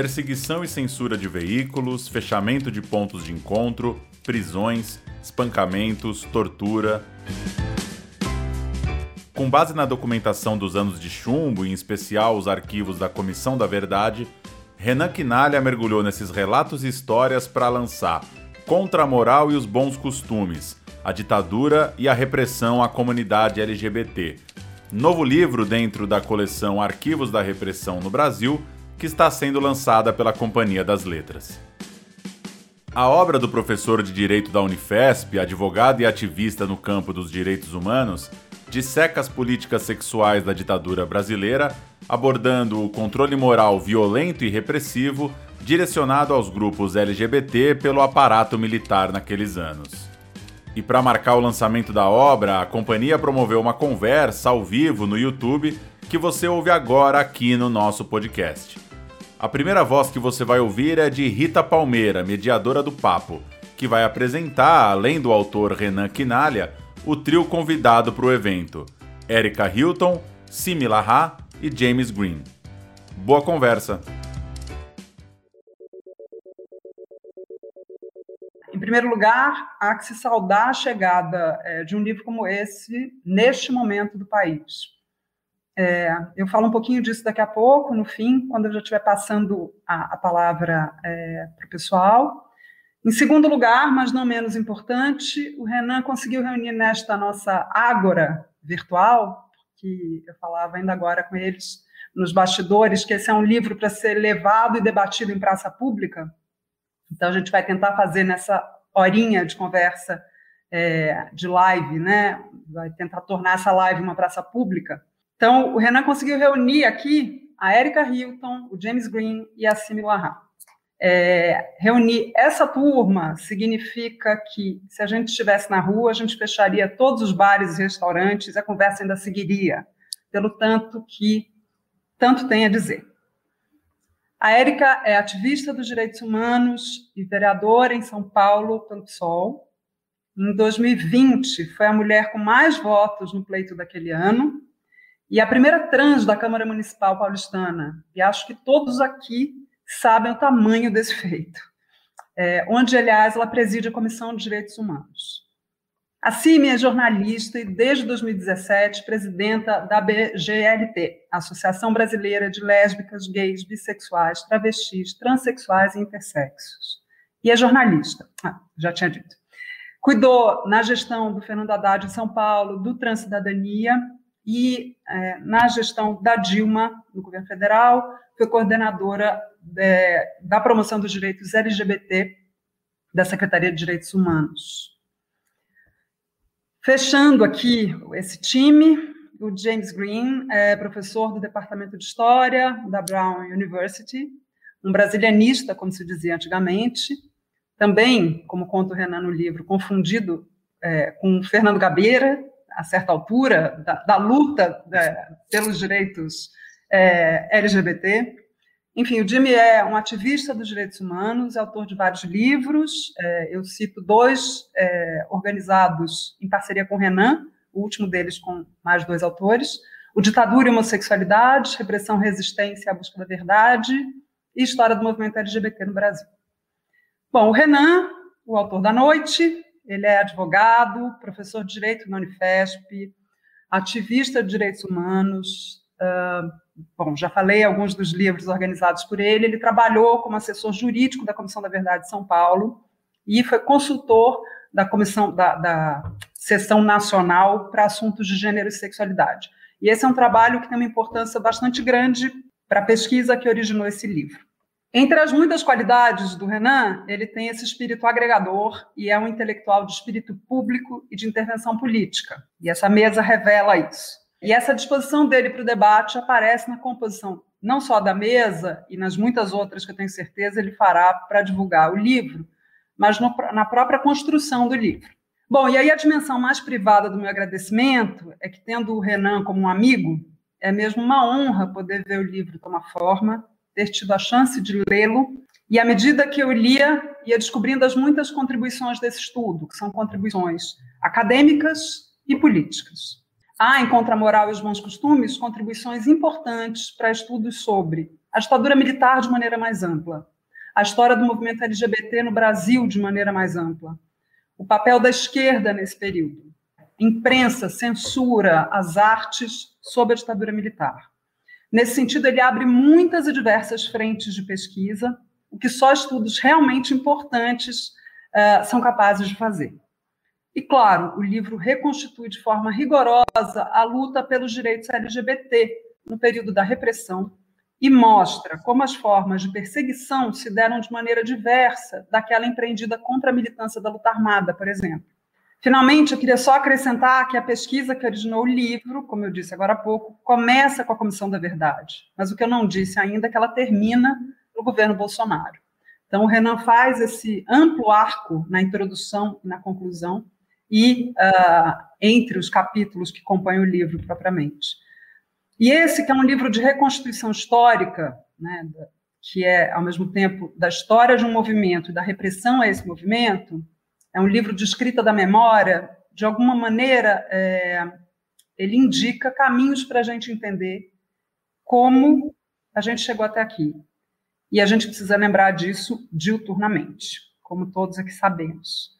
perseguição e censura de veículos, fechamento de pontos de encontro, prisões, espancamentos, tortura. Com base na documentação dos anos de chumbo, em especial os arquivos da Comissão da Verdade, Renan Quinalha mergulhou nesses relatos e histórias para lançar Contra a Moral e os Bons Costumes, a ditadura e a repressão à comunidade LGBT. Novo livro dentro da coleção Arquivos da Repressão no Brasil, que está sendo lançada pela Companhia das Letras. A obra do professor de Direito da Unifesp, advogado e ativista no campo dos direitos humanos, disseca as políticas sexuais da ditadura brasileira, abordando o controle moral violento e repressivo direcionado aos grupos LGBT pelo aparato militar naqueles anos. E para marcar o lançamento da obra, a companhia promoveu uma conversa ao vivo no YouTube que você ouve agora aqui no nosso podcast. A primeira voz que você vai ouvir é de Rita Palmeira, mediadora do papo, que vai apresentar, além do autor Renan Quinalha, o trio convidado para o evento: Erika Hilton, Simi Lahá e James Green. Boa conversa! Em primeiro lugar, há que se saudar a chegada é, de um livro como esse neste momento do país. É, eu falo um pouquinho disso daqui a pouco, no fim, quando eu já estiver passando a, a palavra é, para o pessoal. Em segundo lugar, mas não menos importante, o Renan conseguiu reunir nesta nossa ágora virtual, que eu falava ainda agora com eles nos bastidores, que esse é um livro para ser levado e debatido em praça pública, então, a gente vai tentar fazer nessa horinha de conversa é, de live, né? Vai tentar tornar essa live uma praça pública. Então, o Renan conseguiu reunir aqui a Erika Hilton, o James Green e a Simi Lahar. É, reunir essa turma significa que, se a gente estivesse na rua, a gente fecharia todos os bares e restaurantes, a conversa ainda seguiria, pelo tanto que tanto tem a dizer. A Érica é ativista dos direitos humanos e vereadora em São Paulo pelo PSOL. Em 2020, foi a mulher com mais votos no pleito daquele ano e a primeira trans da Câmara Municipal paulistana. E acho que todos aqui sabem o tamanho desse feito. É, onde, aliás, ela preside a Comissão de Direitos Humanos. A CIMI é jornalista e, desde 2017, presidenta da BGLT, Associação Brasileira de Lésbicas, Gays, Bissexuais, Travestis, Transsexuais e Intersexos. E é jornalista, ah, já tinha dito. Cuidou na gestão do Fernando Haddad em São Paulo, do Transcidadania, e é, na gestão da Dilma, no governo federal, foi coordenadora de, é, da promoção dos direitos LGBT da Secretaria de Direitos Humanos. Fechando aqui esse time, o James Green é professor do Departamento de História da Brown University, um brasilianista, como se dizia antigamente, também, como conta o Renan no livro, confundido é, com Fernando Gabeira, a certa altura, da, da luta é, pelos direitos é, LGBT. Enfim, o Jimmy é um ativista dos direitos humanos, é autor de vários livros. É, eu cito dois é, organizados em parceria com o Renan, o último deles com mais dois autores: O Ditadura e Homossexualidade, Repressão, Resistência a Busca da Verdade e História do Movimento LGBT no Brasil. Bom, o Renan, o autor da noite, ele é advogado, professor de Direito na Unifesp, ativista de direitos humanos, uh, bom, já falei alguns dos livros organizados por ele. Ele trabalhou como assessor jurídico da Comissão da Verdade de São Paulo e foi consultor da comissão da, da sessão nacional para assuntos de gênero e sexualidade. E esse é um trabalho que tem uma importância bastante grande para a pesquisa que originou esse livro. Entre as muitas qualidades do Renan, ele tem esse espírito agregador e é um intelectual de espírito público e de intervenção política. E essa mesa revela isso. E essa disposição dele para o debate aparece na composição não só da mesa e nas muitas outras que eu tenho certeza ele fará para divulgar o livro, mas no, na própria construção do livro. Bom, e aí a dimensão mais privada do meu agradecimento é que, tendo o Renan como um amigo, é mesmo uma honra poder ver o livro tomar forma, ter tido a chance de lê-lo, e à medida que eu lia, ia descobrindo as muitas contribuições desse estudo, que são contribuições acadêmicas e políticas. Há em Contra a Moral e os Bons Costumes contribuições importantes para estudos sobre a ditadura militar de maneira mais ampla, a história do movimento LGBT no Brasil de maneira mais ampla, o papel da esquerda nesse período, imprensa, censura, as artes sob a ditadura militar. Nesse sentido, ele abre muitas e diversas frentes de pesquisa, o que só estudos realmente importantes uh, são capazes de fazer. E, claro, o livro reconstitui de forma rigorosa a luta pelos direitos LGBT no período da repressão e mostra como as formas de perseguição se deram de maneira diversa daquela empreendida contra a militância da luta armada, por exemplo. Finalmente, eu queria só acrescentar que a pesquisa que originou o livro, como eu disse agora há pouco, começa com a Comissão da Verdade, mas o que eu não disse ainda é que ela termina no governo Bolsonaro. Então, o Renan faz esse amplo arco na introdução e na conclusão, e uh, entre os capítulos que compõem o livro propriamente. E esse, que é um livro de reconstituição histórica, né, que é, ao mesmo tempo, da história de um movimento e da repressão a esse movimento, é um livro de escrita da memória, de alguma maneira, é, ele indica caminhos para a gente entender como a gente chegou até aqui. E a gente precisa lembrar disso diuturnamente, como todos aqui sabemos.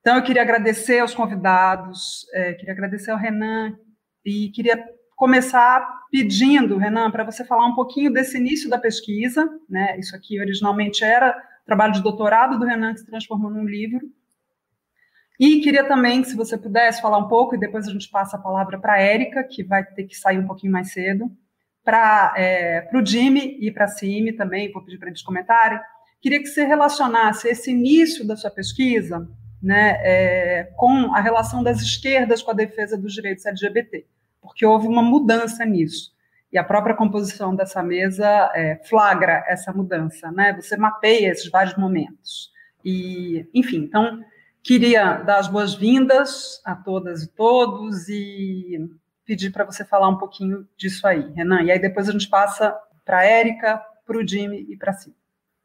Então, eu queria agradecer aos convidados, é, queria agradecer ao Renan e queria começar pedindo, Renan, para você falar um pouquinho desse início da pesquisa, né? Isso aqui originalmente era trabalho de doutorado do Renan que se transformou num livro. E queria também, se você pudesse falar um pouco, e depois a gente passa a palavra para a Érica, que vai ter que sair um pouquinho mais cedo, para é, o Jimmy e para a Cime também, vou pedir para eles comentarem. Queria que você relacionasse esse início da sua pesquisa né, é, com a relação das esquerdas com a defesa dos direitos LGBT, porque houve uma mudança nisso. E a própria composição dessa mesa é, flagra essa mudança, né? Você mapeia esses vários momentos. E, enfim, então, queria dar as boas-vindas a todas e todos e pedir para você falar um pouquinho disso aí, Renan. E aí depois a gente passa para a Érica, para o Jimmy e para Cid.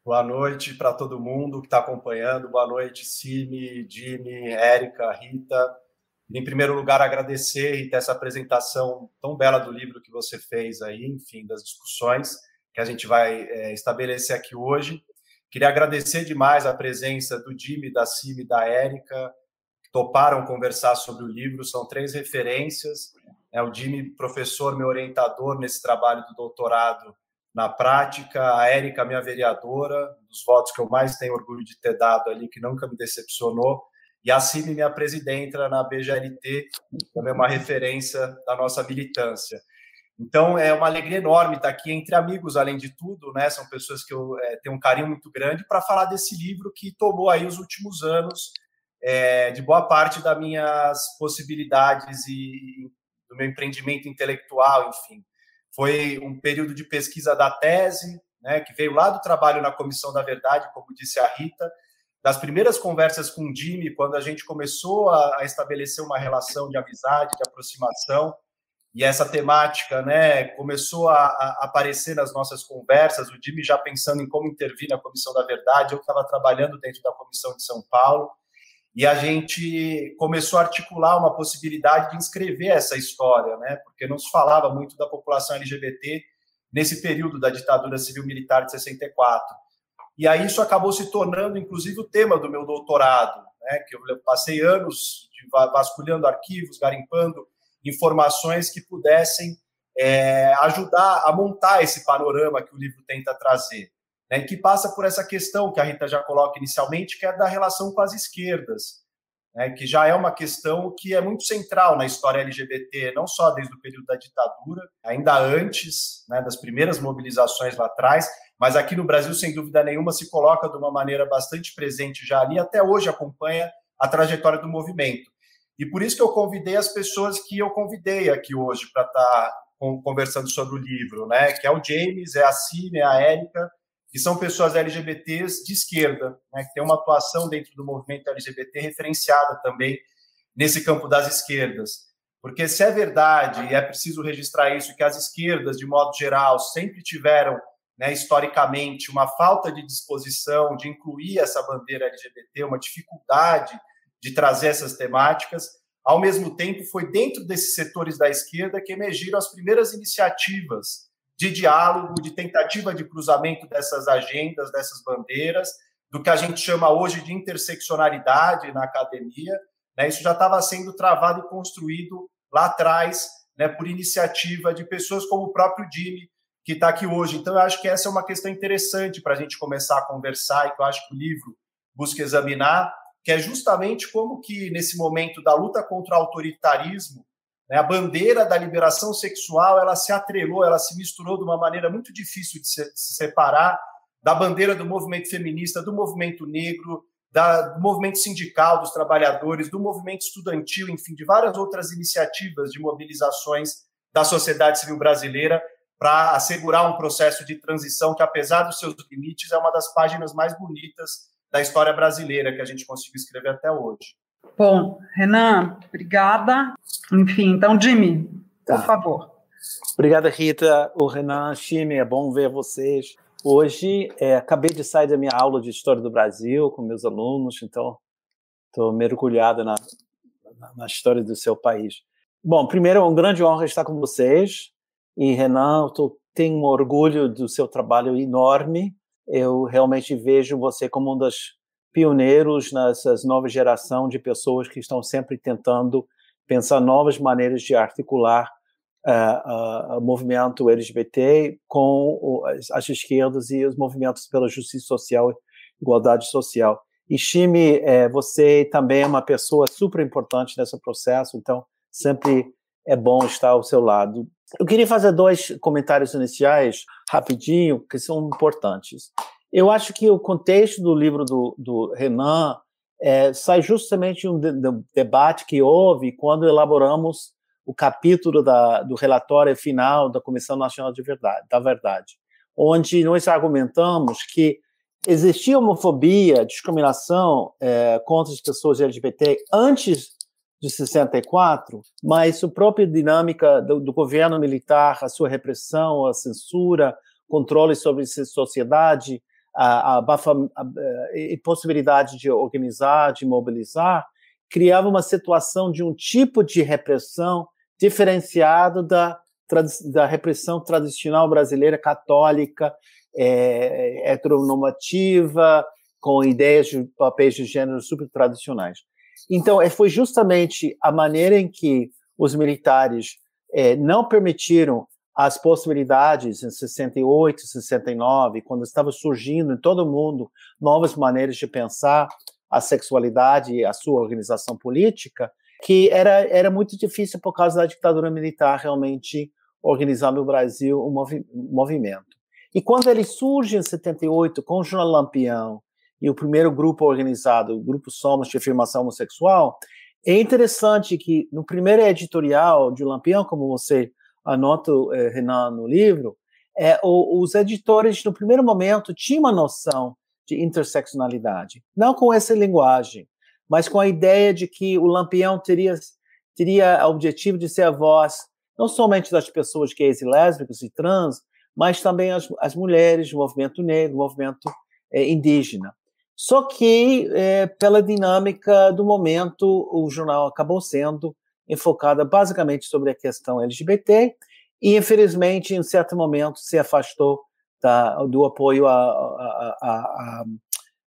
Boa noite para todo mundo que está acompanhando. Boa noite, Cime, Jimmy, Érica, Rita. Em primeiro lugar, agradecer, Rita, essa apresentação tão bela do livro que você fez aí, enfim, das discussões que a gente vai é, estabelecer aqui hoje. Queria agradecer demais a presença do Jimmy, da Cime e da Érica, que toparam conversar sobre o livro. São três referências. É o Jimmy, professor, meu orientador nesse trabalho do doutorado na prática. A Érica, minha vereadora, dos votos que eu mais tenho orgulho de ter dado ali, que nunca me decepcionou. E a Cime, minha presidenta na BGLT, também uma referência da nossa militância. Então, é uma alegria enorme estar aqui entre amigos, além de tudo, né? São pessoas que eu é, tenho um carinho muito grande para falar desse livro que tomou aí os últimos anos é, de boa parte das minhas possibilidades e do meu empreendimento intelectual, enfim. Foi um período de pesquisa da tese, né, que veio lá do trabalho na Comissão da Verdade, como disse a Rita, das primeiras conversas com o Jimmy, quando a gente começou a, a estabelecer uma relação de amizade, de aproximação, e essa temática né, começou a, a, aparecer nas nossas conversas, o Jimmy já pensando em como intervir na Comissão da Verdade, eu estava trabalhando dentro da Comissão de São Paulo, e a gente começou a articular uma possibilidade de inscrever essa história, né? Porque não se falava muito da população LGBT nesse período da ditadura civil-militar de 64. E aí isso acabou se tornando, inclusive, o tema do meu doutorado, né? Que eu passei anos vasculhando arquivos, garimpando informações que pudessem é, ajudar a montar esse panorama que o livro tenta trazer né, que passa por essa questão que a Rita já coloca inicialmente, que é da relação com as esquerdas, né, que já é uma questão que é muito central na história LGBT, não só desde o período da ditadura, ainda antes né, das primeiras mobilizações lá atrás, mas aqui no Brasil, sem dúvida nenhuma, se coloca de uma maneira bastante presente já ali, até hoje acompanha a trajetória do movimento. E por isso que eu convidei as pessoas que eu convidei aqui hoje para estar tá conversando sobre o livro, né? Que é o James, é a Cine, é a Érica, que são pessoas LGBTs de esquerda, né, que tem uma atuação dentro do movimento LGBT referenciada também nesse campo das esquerdas. Porque se é verdade, e é preciso registrar isso, que as esquerdas, de modo geral, sempre tiveram, né, historicamente, uma falta de disposição de incluir essa bandeira LGBT, uma dificuldade de trazer essas temáticas, ao mesmo tempo, foi dentro desses setores da esquerda que emergiram as primeiras iniciativas de diálogo, de tentativa de cruzamento dessas agendas, dessas bandeiras, do que a gente chama hoje de interseccionalidade na academia. Né? Isso já estava sendo travado e construído lá atrás, né, por iniciativa de pessoas como o próprio Jimmy, que está aqui hoje. Então, eu acho que essa é uma questão interessante para a gente começar a conversar e que eu acho que o livro busca examinar, que é justamente como que, nesse momento da luta contra o autoritarismo, né, a bandeira da liberação sexual ela se atrelou, ela se misturou de uma maneira muito difícil de se, de se separar da bandeira do movimento feminista, do movimento negro, da, do movimento sindical dos trabalhadores, do movimento estudantil, enfim, de várias outras iniciativas de mobilizações da sociedade civil brasileira para assegurar um processo de transição que, apesar dos seus limites, é uma das páginas mais bonitas da história brasileira que a gente conseguiu escrever até hoje. Bom, Renan, obrigada. Enfim, então, Jimmy, tá. por favor. Obrigada, Rita. O Renan, Chime, é bom ver vocês. Hoje, é, acabei de sair da minha aula de História do Brasil com meus alunos, então estou mergulhada na, na, na, história do seu país. Bom, primeiro, é uma grande honra estar com vocês. E, Renan, eu tenho um orgulho do seu trabalho enorme. Eu realmente vejo você como um dos pioneiros nessa nova geração de pessoas que estão sempre tentando pensar novas maneiras de articular uh, uh, o movimento LGBT com as esquerdas e os movimentos pela justiça social igualdade social. E Chime, é, você também é uma pessoa super importante nesse processo, então sempre é bom estar ao seu lado. Eu queria fazer dois comentários iniciais, rapidinho, que são importantes. Eu acho que o contexto do livro do, do Renan é, sai justamente um de, de debate que houve quando elaboramos o capítulo da, do relatório final da Comissão Nacional de Verdade, da Verdade, onde nós argumentamos que existia homofobia, discriminação é, contra as pessoas LGBT antes de 64, mas a própria dinâmica do, do, governo militar, a sua repressão, a censura, controle sobre a sociedade, a, a, a, a impossibilidade de organizar, de mobilizar, criava uma situação de um tipo de repressão diferenciado da, da repressão tradicional brasileira católica, é, heteronormativa, com ideias de papéis de gênero super tradicionais. Então, é, foi justamente a maneira em que os militares é, não permitiram as possibilidades em 68, 69, quando estava surgindo em todo o mundo novas maneiras de pensar a sexualidade e a sua organização política, que era, era muito difícil por causa da ditadura militar realmente organizar no Brasil um, movi movimento. E quando ele surge em 78 com o Jornal Lampião e o primeiro grupo organizado, o Grupo Somos de Afirmação Homossexual, é interessante que no primeiro editorial de Lampião, como você anota, eh, Renan, no livro, é, o, os editores, no primeiro momento, tinham uma noção de interseccionalidade, não com essa linguagem, mas com a ideia de que o Lampião teria, teria o objetivo de ser a voz não somente das pessoas gays e lésbicas e trans, mas também as, as mulheres do movimento negro, do movimento é, indígena. Só que, é, pela dinâmica do momento, o jornal acabou sendo enfocado basicamente sobre a questão LGBT e, infelizmente, em certo momento, se afastou da, do apoio à,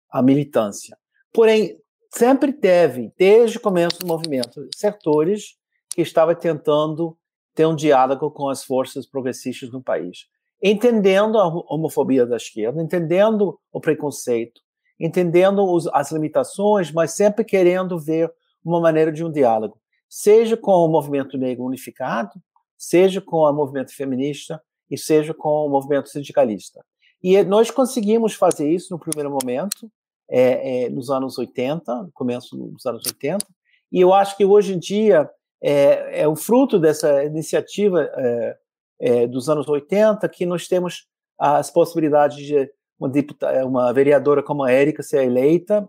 à militância. Porém, sempre teve, desde o começo do movimento, setores que estavam tentando ter um diálogo com as forças progressistas no país, entendendo a homofobia da esquerda, entendendo o preconceito, entendendo os, as limitações, mas sempre querendo ver uma maneira de um diálogo, seja com o movimento negro unificado, seja com o movimento feminista e seja com o movimento sindicalista. E nós conseguimos fazer isso no primeiro momento, é, é, nos anos 80, começo dos anos 80, e eu acho que hoje em dia é, é o fruto dessa iniciativa é, é, dos anos 80 que nós temos as possibilidades de uma, deputada, uma vereadora como a Érica ser eleita,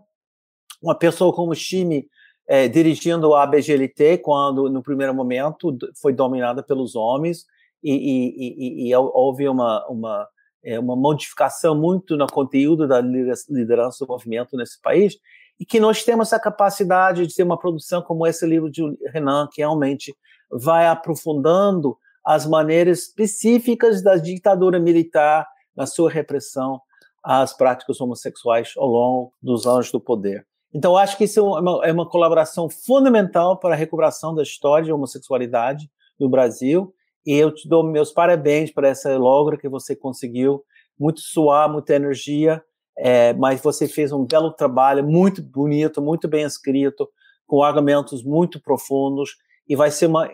uma pessoa como o Chime é, dirigindo a BGLT, quando no primeiro momento foi dominada pelos homens, e, e, e, e houve uma, uma é, uma modificação muito no conteúdo da liderança do movimento nesse país, e que nós temos a capacidade de ter uma produção como esse livro de Renan, que realmente vai aprofundando as maneiras específicas da ditadura militar na sua repressão às práticas homossexuais ao longo dos anos do poder. Então, acho que isso é uma, é uma colaboração fundamental para a recuperação da história de homossexualidade no Brasil, e eu te dou meus parabéns para essa logra que você conseguiu, muito suar, muita energia, é, mas você fez um belo trabalho, muito bonito, muito bem escrito, com argumentos muito profundos, e vai ser uma.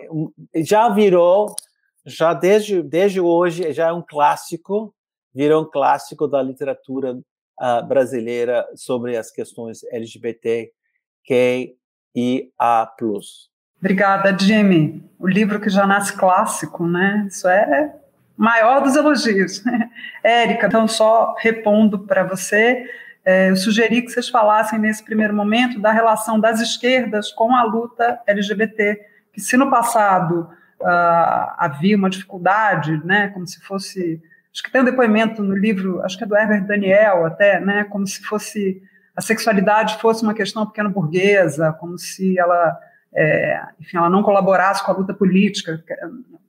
Já virou, já desde, desde hoje, já é um clássico, virou um clássico da literatura uh, brasileira sobre as questões LGBT, Q e A. Obrigada, Jimmy. O livro que já nasce clássico, né? Isso é maior dos elogios. Érica, então, só repondo para você, é, eu sugeri que vocês falassem nesse primeiro momento da relação das esquerdas com a luta LGBT, que se no passado uh, havia uma dificuldade, né, como se fosse, acho que tem um depoimento no livro, acho que é do Herbert Daniel até, né, como se fosse a sexualidade fosse uma questão pequeno burguesa, como se ela, é, enfim, ela não colaborasse com a luta política,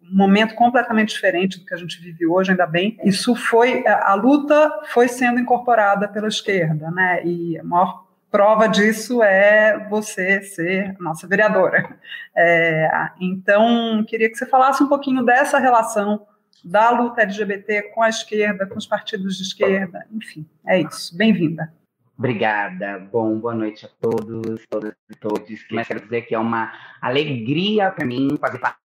um momento completamente diferente do que a gente vive hoje, ainda bem. Isso foi, a luta foi sendo incorporada pela esquerda, né? E a maior prova disso é você ser nossa vereadora. É, então, queria que você falasse um pouquinho dessa relação da luta LGBT com a esquerda, com os partidos de esquerda, enfim, é isso. Bem-vinda. Obrigada. Bom, boa noite a todos, todas e todos. Mas quero dizer que é uma alegria para mim fazer parte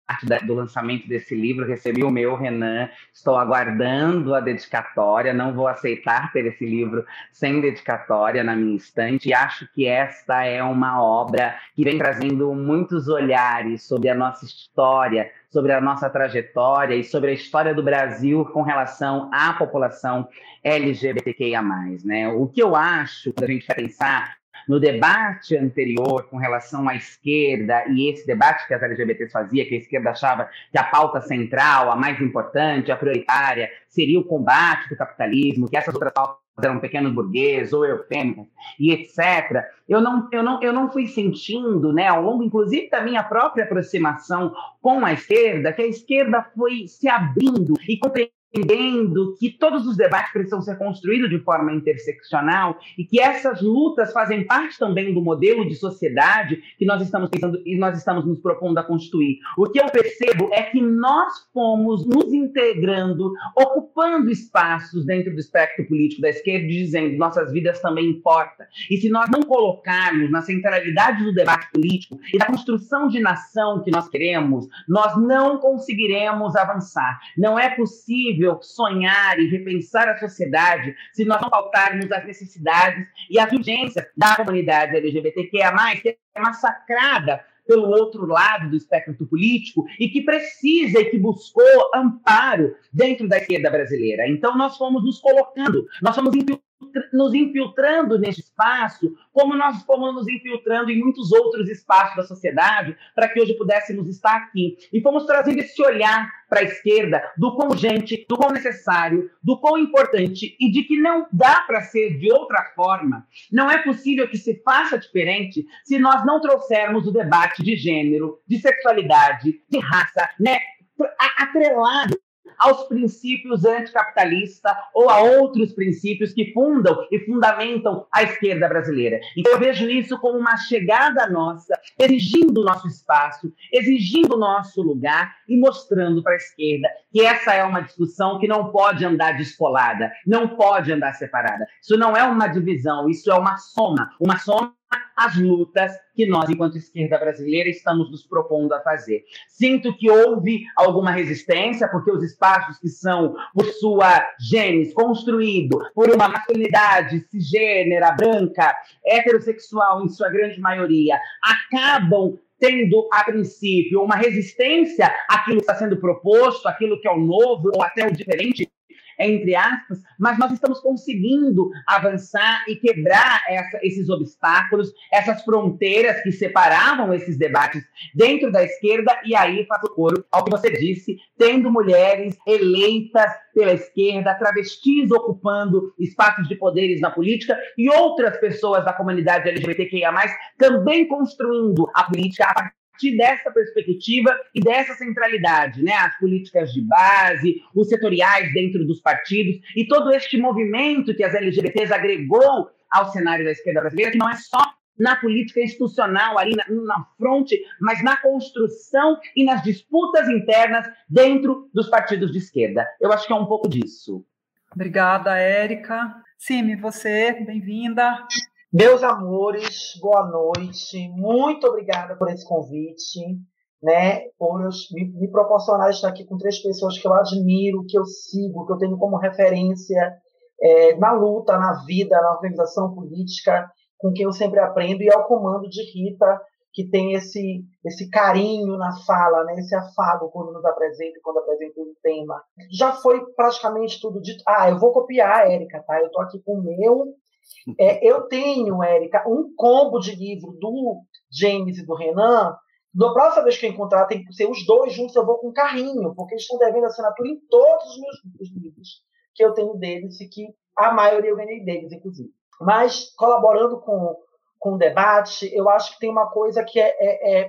do lançamento desse livro. Recebi o meu, Renan. Estou aguardando a dedicatória. Não vou aceitar ter esse livro sem dedicatória na minha estante. E acho que esta é uma obra que vem trazendo muitos olhares sobre a nossa história, sobre a nossa trajetória e sobre a história do Brasil com relação à população LGBTQIA+. Né? O que eu acho, quando a gente vai pensar no debate anterior com relação à esquerda e esse debate que as LGBTs fazia, que a esquerda achava que a pauta central, a mais importante, a prioritária, seria o combate do capitalismo, que essas outras pautas eram pequenos burgueses ou eufêmicas e etc. Eu não, eu não, eu não fui sentindo, né, ao longo, inclusive, da minha própria aproximação com a esquerda, que a esquerda foi se abrindo e compreendendo entendendo que todos os debates precisam ser construídos de forma interseccional e que essas lutas fazem parte também do modelo de sociedade que nós estamos pensando e nós estamos nos propondo a construir. O que eu percebo é que nós fomos nos integrando, ocupando espaços dentro do espectro político da esquerda, dizendo nossas vidas também importam. E se nós não colocarmos na centralidade do debate político e da construção de nação que nós queremos, nós não conseguiremos avançar. Não é possível possível sonhar e repensar a sociedade se nós não pautarmos as necessidades e as urgências da comunidade LGBTQIA+, que é massacrada pelo outro lado do espectro político e que precisa e que buscou amparo dentro da esquerda brasileira. Então, nós fomos nos colocando, nós fomos nos infiltrando nesse espaço, como nós fomos nos infiltrando em muitos outros espaços da sociedade, para que hoje pudéssemos estar aqui. E fomos trazendo esse olhar para a esquerda do quão urgente, do quão necessário, do quão importante e de que não dá para ser de outra forma. Não é possível que se faça diferente se nós não trouxermos o debate de gênero, de sexualidade, de raça, né, atrelado aos princípios anticapitalistas ou a outros princípios que fundam e fundamentam a esquerda brasileira. Então, eu vejo isso como uma chegada nossa, exigindo o nosso espaço, exigindo o nosso lugar e mostrando para a esquerda que essa é uma discussão que não pode andar descolada, não pode andar separada. Isso não é uma divisão, isso é uma soma, uma soma as lutas que nós, enquanto esquerda brasileira, estamos nos propondo a fazer. Sinto que houve alguma resistência, porque os espaços que são, por sua genes, construído por uma masculinidade cisgênera, branca, heterossexual, em sua grande maioria, acabam tendo, a princípio, uma resistência àquilo que está sendo proposto, àquilo que é o novo ou até o diferente, entre aspas, mas nós estamos conseguindo avançar e quebrar essa, esses obstáculos, essas fronteiras que separavam esses debates dentro da esquerda, e aí faço coro ao que você disse, tendo mulheres eleitas pela esquerda, travestis ocupando espaços de poderes na política e outras pessoas da comunidade LGBTQIA+, também construindo a política a partir dessa perspectiva e dessa centralidade, né? As políticas de base, os setoriais dentro dos partidos e todo este movimento que as LGBTs agregou ao cenário da esquerda brasileira, que não é só na política institucional, ali na, na fronte, mas na construção e nas disputas internas dentro dos partidos de esquerda. Eu acho que é um pouco disso. Obrigada, Érica. Simi, você, bem-vinda. Meus amores, boa noite. Muito obrigada por esse convite, né? Por me, me proporcionar estar aqui com três pessoas que eu admiro, que eu sigo, que eu tenho como referência é, na luta, na vida, na organização política, com quem eu sempre aprendo, e ao comando de Rita, que tem esse, esse carinho na fala, né? esse afago quando nos apresenta, quando apresenta um tema. Já foi praticamente tudo dito. Ah, eu vou copiar a Érica, tá? Eu estou aqui com o meu é, eu tenho, Érica, um combo de livro do James e do Renan. Da próxima vez que eu encontrar, tem que ser os dois juntos, eu vou com carrinho, porque eles estão devendo assinatura em todos os meus livros que eu tenho deles e que a maioria eu ganhei deles, inclusive. Mas, colaborando com, com o debate, eu acho que tem uma coisa que, é, é,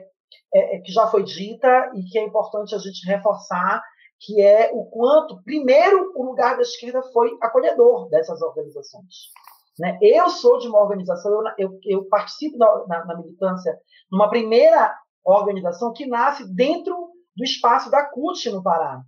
é, é que já foi dita e que é importante a gente reforçar, que é o quanto, primeiro, o lugar da esquerda foi acolhedor dessas organizações. Né? Eu sou de uma organização, eu, eu, eu participo na, na, militância numa primeira organização que nasce dentro do espaço da CUT no Pará.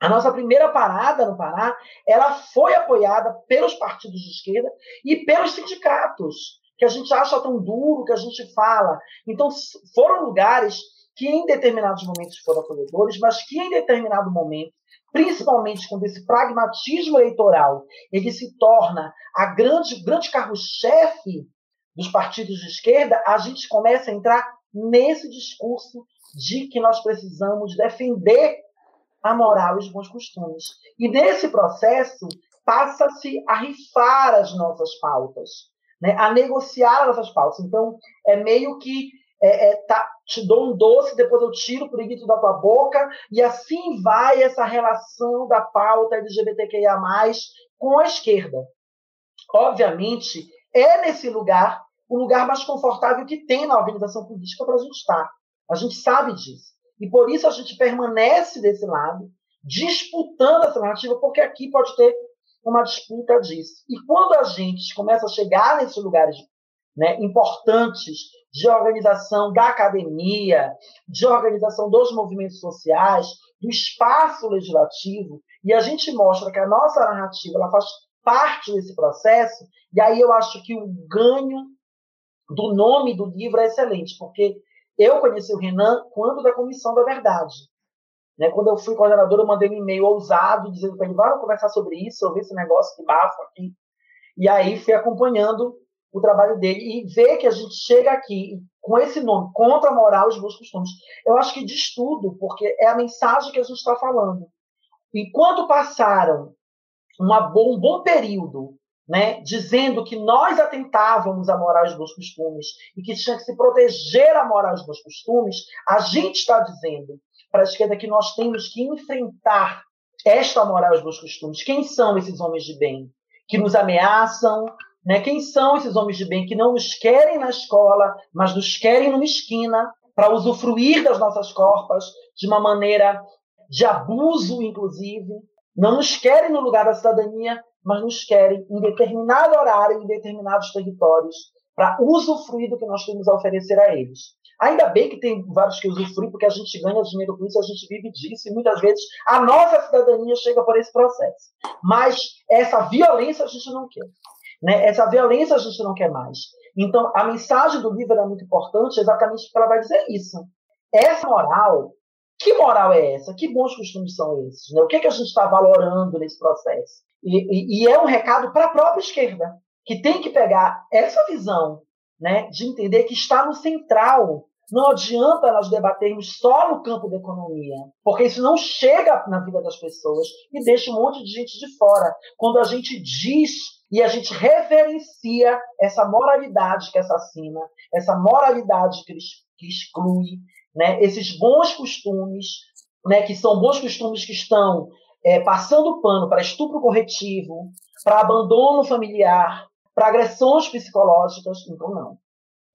A nossa primeira parada no Pará, ela foi apoiada pelos partidos de esquerda e pelos sindicatos, que a gente acha tão duro, que a gente fala. Então, foram lugares que em determinados momentos foram acolhedores, mas que em determinado momento principalmente quando esse pragmatismo eleitoral ele se torna a grande, grande carro-chefe dos partidos de esquerda, a gente começa a entrar nesse discurso de que nós precisamos defender a moral e os bons costumes. E nesse processo passa-se a rifar as nossas pautas, né? a negociar as nossas pautas. Então, é meio que é, é, tá, te dou um doce, depois eu tiro o preguiço da tua boca, e assim vai essa relação da pauta LGBTQIA, com a esquerda. Obviamente, é nesse lugar o lugar mais confortável que tem na organização política para a gente estar. A gente sabe disso. E por isso a gente permanece desse lado, disputando essa narrativa, porque aqui pode ter uma disputa disso. E quando a gente começa a chegar nesses lugares né, importantes de organização da academia, de organização dos movimentos sociais, do espaço legislativo, e a gente mostra que a nossa narrativa ela faz parte desse processo, e aí eu acho que o ganho do nome do livro é excelente, porque eu conheci o Renan quando da Comissão da Verdade. Né? Quando eu fui coordenador, eu mandei um e-mail ousado, dizendo para ele, vamos conversar sobre isso, vi esse negócio que bafo aqui. E aí fui acompanhando o trabalho dele e ver que a gente chega aqui com esse nome, contra a moral e os bons costumes. Eu acho que diz tudo, porque é a mensagem que a gente está falando. Enquanto passaram bom, um bom período né, dizendo que nós atentávamos à moral e os bons costumes e que tinha que se proteger a moral e os bons costumes, a gente está dizendo para a esquerda que nós temos que enfrentar esta moral e os bons costumes. Quem são esses homens de bem? Que nos ameaçam, né? Quem são esses homens de bem que não nos querem na escola, mas nos querem numa esquina para usufruir das nossas corpas de uma maneira de abuso, inclusive? Não nos querem no lugar da cidadania, mas nos querem em determinado horário, em determinados territórios, para usufruir do que nós temos a oferecer a eles. Ainda bem que tem vários que usufruem, porque a gente ganha dinheiro com isso, a gente vive disso, e muitas vezes a nossa cidadania chega por esse processo. Mas essa violência a gente não quer. Né? Essa violência a gente não quer mais. Então, a mensagem do livro é muito importante, exatamente porque ela vai dizer isso. Essa moral, que moral é essa? Que bons costumes são esses? Né? O que, é que a gente está valorando nesse processo? E, e, e é um recado para a própria esquerda, que tem que pegar essa visão né, de entender que está no central não adianta nós debatermos só no campo da economia, porque isso não chega na vida das pessoas e deixa um monte de gente de fora. Quando a gente diz e a gente reverencia essa moralidade que assassina, essa moralidade que, que exclui, né? esses bons costumes, né? que são bons costumes que estão é, passando pano para estupro corretivo, para abandono familiar, para agressões psicológicas, então não.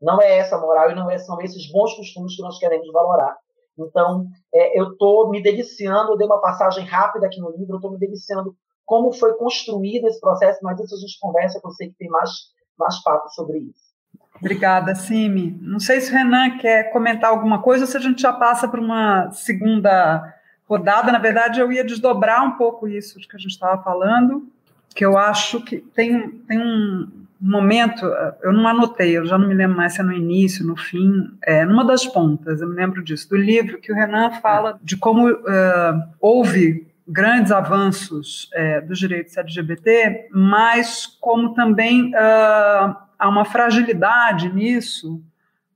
Não é essa moral e não é, são esses bons costumes que nós queremos valorar. Então, é, eu estou me deliciando, eu dei uma passagem rápida aqui no livro, eu estou me deliciando como foi construído esse processo, mas isso a gente conversa, eu sei que tem mais, mais papo sobre isso. Obrigada, Simi. Não sei se o Renan quer comentar alguma coisa ou se a gente já passa para uma segunda rodada. Na verdade, eu ia desdobrar um pouco isso que a gente estava falando, que eu acho que tem, tem um momento, eu não anotei, eu já não me lembro mais se é no início, no fim, é, numa das pontas, eu me lembro disso, do livro que o Renan fala de como uh, houve grandes avanços é, dos direitos LGBT, mas como também uh, há uma fragilidade nisso,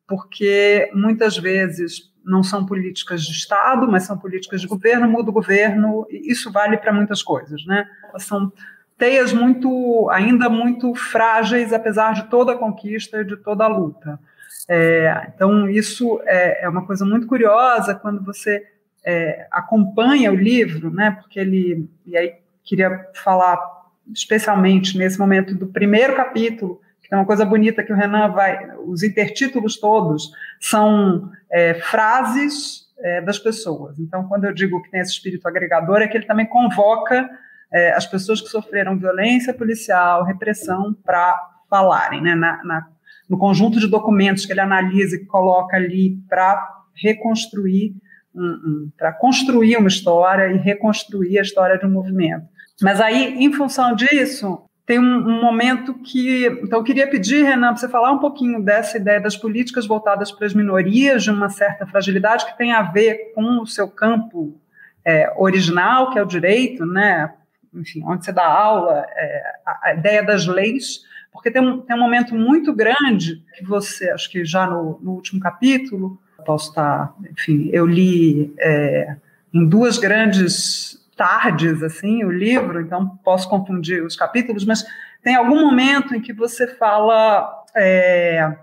porque muitas vezes não são políticas de Estado, mas são políticas de governo, muda o governo, e isso vale para muitas coisas, né? São teias muito, ainda muito frágeis, apesar de toda a conquista, de toda a luta. É, então, isso é, é, uma coisa muito curiosa quando você é, acompanha o livro, né? Porque ele, e aí queria falar especialmente nesse momento do primeiro capítulo, que é uma coisa bonita que o Renan vai, os intertítulos todos são é, frases é, das pessoas. Então, quando eu digo que tem esse espírito agregador, é que ele também convoca é, as pessoas que sofreram violência policial, repressão, para falarem, né, na, na, no conjunto de documentos que ele analisa e coloca ali para reconstruir, para construir uma história e reconstruir a história de um movimento. Mas aí, em função disso, tem um, um, momento que. Então, eu queria pedir, Renan, para você falar um pouquinho dessa ideia das políticas voltadas para as minorias, de uma certa fragilidade que tem a ver com o seu campo é, original, que é o direito, né? Enfim, onde você dá aula, é, a, a, ideia das leis, porque tem um, tem um momento muito grande que você, acho que já no, no último capítulo, posso estar, enfim, eu li é, em duas grandes tardes, assim, o livro, então posso confundir os capítulos, mas tem algum momento em que você fala, é,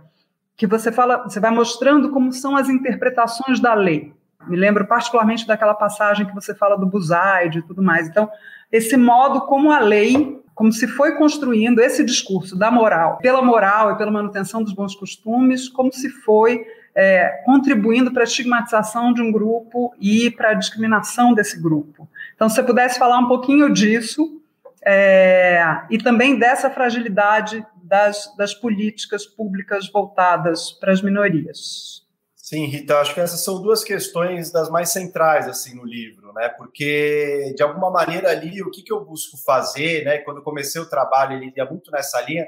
que você fala, você vai mostrando como são as interpretações da lei. Me lembro particularmente daquela passagem que você fala do Buzaide e tudo mais. Então, esse modo como a lei, como se foi construindo esse discurso da moral, pela moral e pela manutenção dos bons costumes, como se foi é, contribuindo para a estigmatização de um grupo e para a discriminação desse grupo. Então, se você pudesse falar um pouquinho disso é, e também dessa fragilidade das, das políticas públicas voltadas para as minorias. Sim, Rita, acho que essas são duas questões das mais centrais assim no livro, né? Porque de alguma maneira ali o que, que eu busco fazer, né? Quando comecei o trabalho, ele ia muito nessa linha,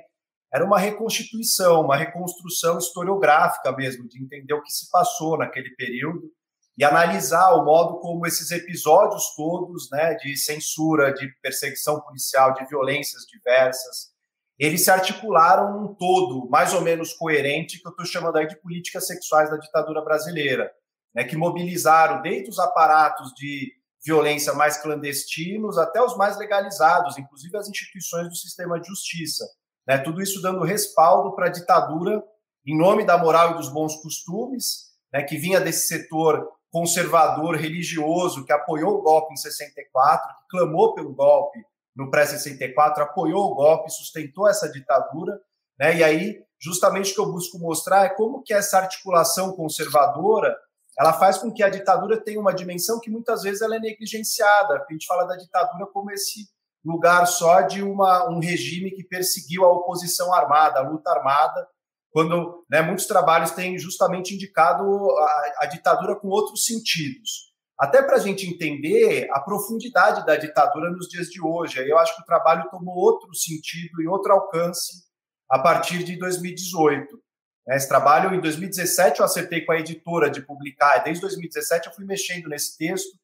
era uma reconstituição, uma reconstrução historiográfica mesmo, de entender o que se passou naquele período e analisar o modo como esses episódios todos, né, de censura, de perseguição policial, de violências diversas, eles se articularam num todo mais ou menos coerente que eu estou chamando aí de políticas sexuais da ditadura brasileira, né, que mobilizaram desde os aparatos de violência mais clandestinos até os mais legalizados, inclusive as instituições do sistema de justiça. Né, tudo isso dando respaldo para a ditadura em nome da moral e dos bons costumes, né, que vinha desse setor conservador religioso que apoiou o golpe em 64, que clamou pelo golpe no pré-64, apoiou o golpe, sustentou essa ditadura, né? E aí, justamente o que eu busco mostrar é como que essa articulação conservadora ela faz com que a ditadura tenha uma dimensão que muitas vezes ela é negligenciada. A gente fala da ditadura como esse lugar só de uma, um regime que perseguiu a oposição armada, a luta armada, quando né, muitos trabalhos têm justamente indicado a, a ditadura com outros sentidos. Até para a gente entender a profundidade da ditadura nos dias de hoje. Eu acho que o trabalho tomou outro sentido e outro alcance a partir de 2018. Né, esse trabalho, em 2017, eu acertei com a editora de publicar, desde 2017 eu fui mexendo nesse texto,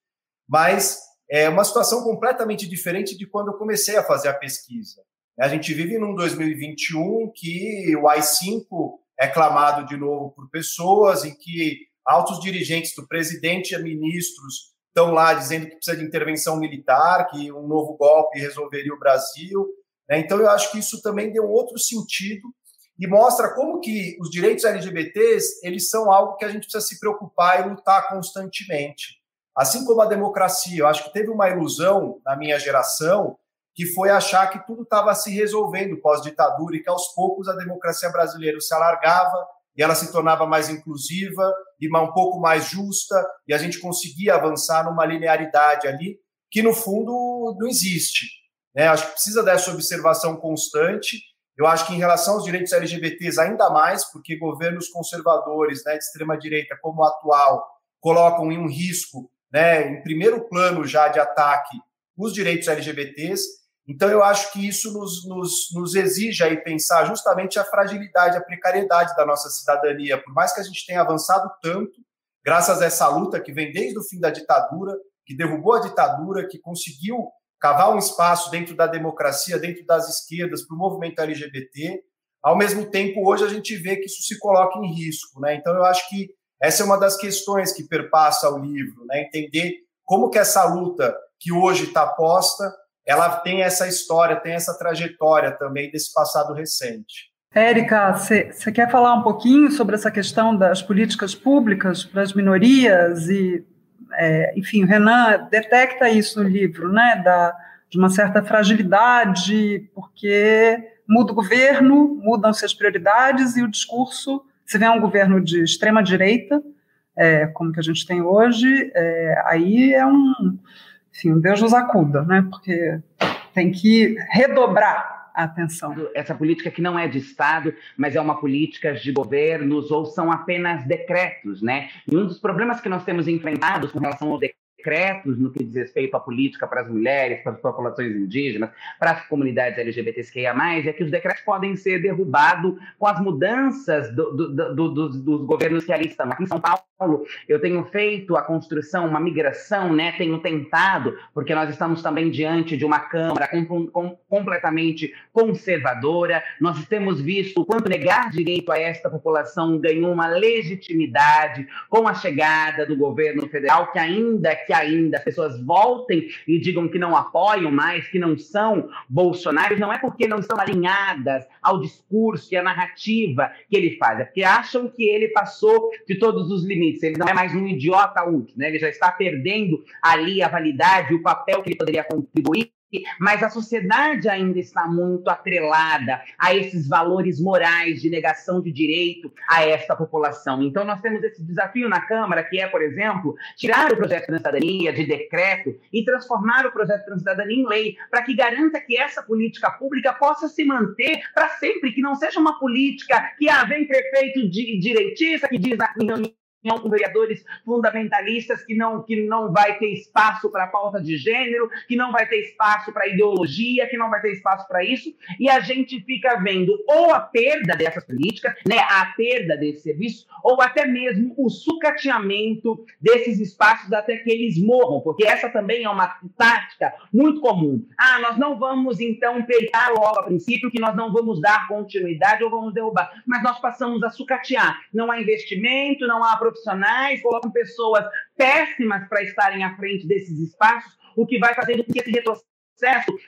mas é uma situação completamente diferente de quando eu comecei a fazer a pesquisa. A gente vive num 2021 em que o AI-5 é clamado de novo por pessoas, em que altos dirigentes do presidente e ministros estão lá dizendo que precisa de intervenção militar, que um novo golpe resolveria o Brasil. Né? Então, eu acho que isso também deu outro sentido e mostra como que os direitos LGBTs eles são algo que a gente precisa se preocupar e lutar constantemente. Assim como a democracia, eu acho que teve uma ilusão na minha geração que foi achar que tudo estava se resolvendo pós-ditadura e que aos poucos a democracia brasileira se alargava, e ela se tornava mais inclusiva e um pouco mais justa, e a gente conseguia avançar numa linearidade ali, que no fundo não existe. Né? Acho que precisa dessa observação constante. Eu acho que em relação aos direitos LGBTs, ainda mais, porque governos conservadores né, de extrema-direita, como o atual, colocam em um risco, né, em primeiro plano já de ataque, os direitos LGBTs. Então, eu acho que isso nos, nos, nos exige aí pensar justamente a fragilidade, a precariedade da nossa cidadania. Por mais que a gente tenha avançado tanto, graças a essa luta que vem desde o fim da ditadura, que derrubou a ditadura, que conseguiu cavar um espaço dentro da democracia, dentro das esquerdas, para o movimento LGBT, ao mesmo tempo, hoje a gente vê que isso se coloca em risco. Né? Então, eu acho que essa é uma das questões que perpassa o livro, né? entender como que essa luta que hoje está posta ela tem essa história, tem essa trajetória também desse passado recente. Érica, você quer falar um pouquinho sobre essa questão das políticas públicas para as minorias e, é, enfim, o Renan detecta isso no livro, né, da, de uma certa fragilidade, porque muda o governo, mudam-se as prioridades e o discurso, se vê um governo de extrema direita, é, como que a gente tem hoje, é, aí é um enfim, Deus nos acuda, né? Porque tem que redobrar a atenção. Essa política que não é de Estado, mas é uma política de governos ou são apenas decretos, né? E um dos problemas que nós temos enfrentados com relação ao decreto decretos no que diz respeito à política para as mulheres, para as populações indígenas, para as comunidades LGBTQIA+, é que os decretos podem ser derrubados com as mudanças do, do, do, dos, dos, governos que ali estão. Aqui em São Paulo, eu tenho feito a construção, uma migração, né? tenho tentado, porque nós estamos também diante de uma Câmara com, com, completamente conservadora, nós temos visto o quanto negar direito a esta população ganhou uma legitimidade com a chegada do governo federal, que ainda que que ainda as pessoas voltem e digam que não apoiam mais, que não são bolsonaros, não é porque não estão alinhadas ao discurso e à narrativa que ele faz, é porque acham que ele passou de todos os limites, ele não é mais um idiota útil, né? ele já está perdendo ali a validade, o papel que ele poderia contribuir mas a sociedade ainda está muito atrelada a esses valores morais de negação de direito a esta população. Então, nós temos esse desafio na Câmara, que é, por exemplo, tirar o projeto de Transcidadania de decreto e transformar o projeto de Transcidadania em lei, para que garanta que essa política pública possa se manter para sempre, que não seja uma política que ah, vem prefeito de direitista, que diz na reunião com vereadores fundamentalistas que não, que não vai ter espaço para pauta de gênero, que não vai ter espaço para ideologia, que não vai ter espaço para isso, e a gente fica vendo ou a perda dessas políticas, né, a perda desse serviço, ou até mesmo o sucateamento desses espaços até que eles morram, porque essa também é uma tática muito comum. Ah, nós não vamos então peitar logo a princípio que nós não vamos dar continuidade ou vamos derrubar, mas nós passamos a sucatear. Não há investimento, não há profissionais, colocam pessoas péssimas para estarem à frente desses espaços, o que vai fazer com que esse retrocesso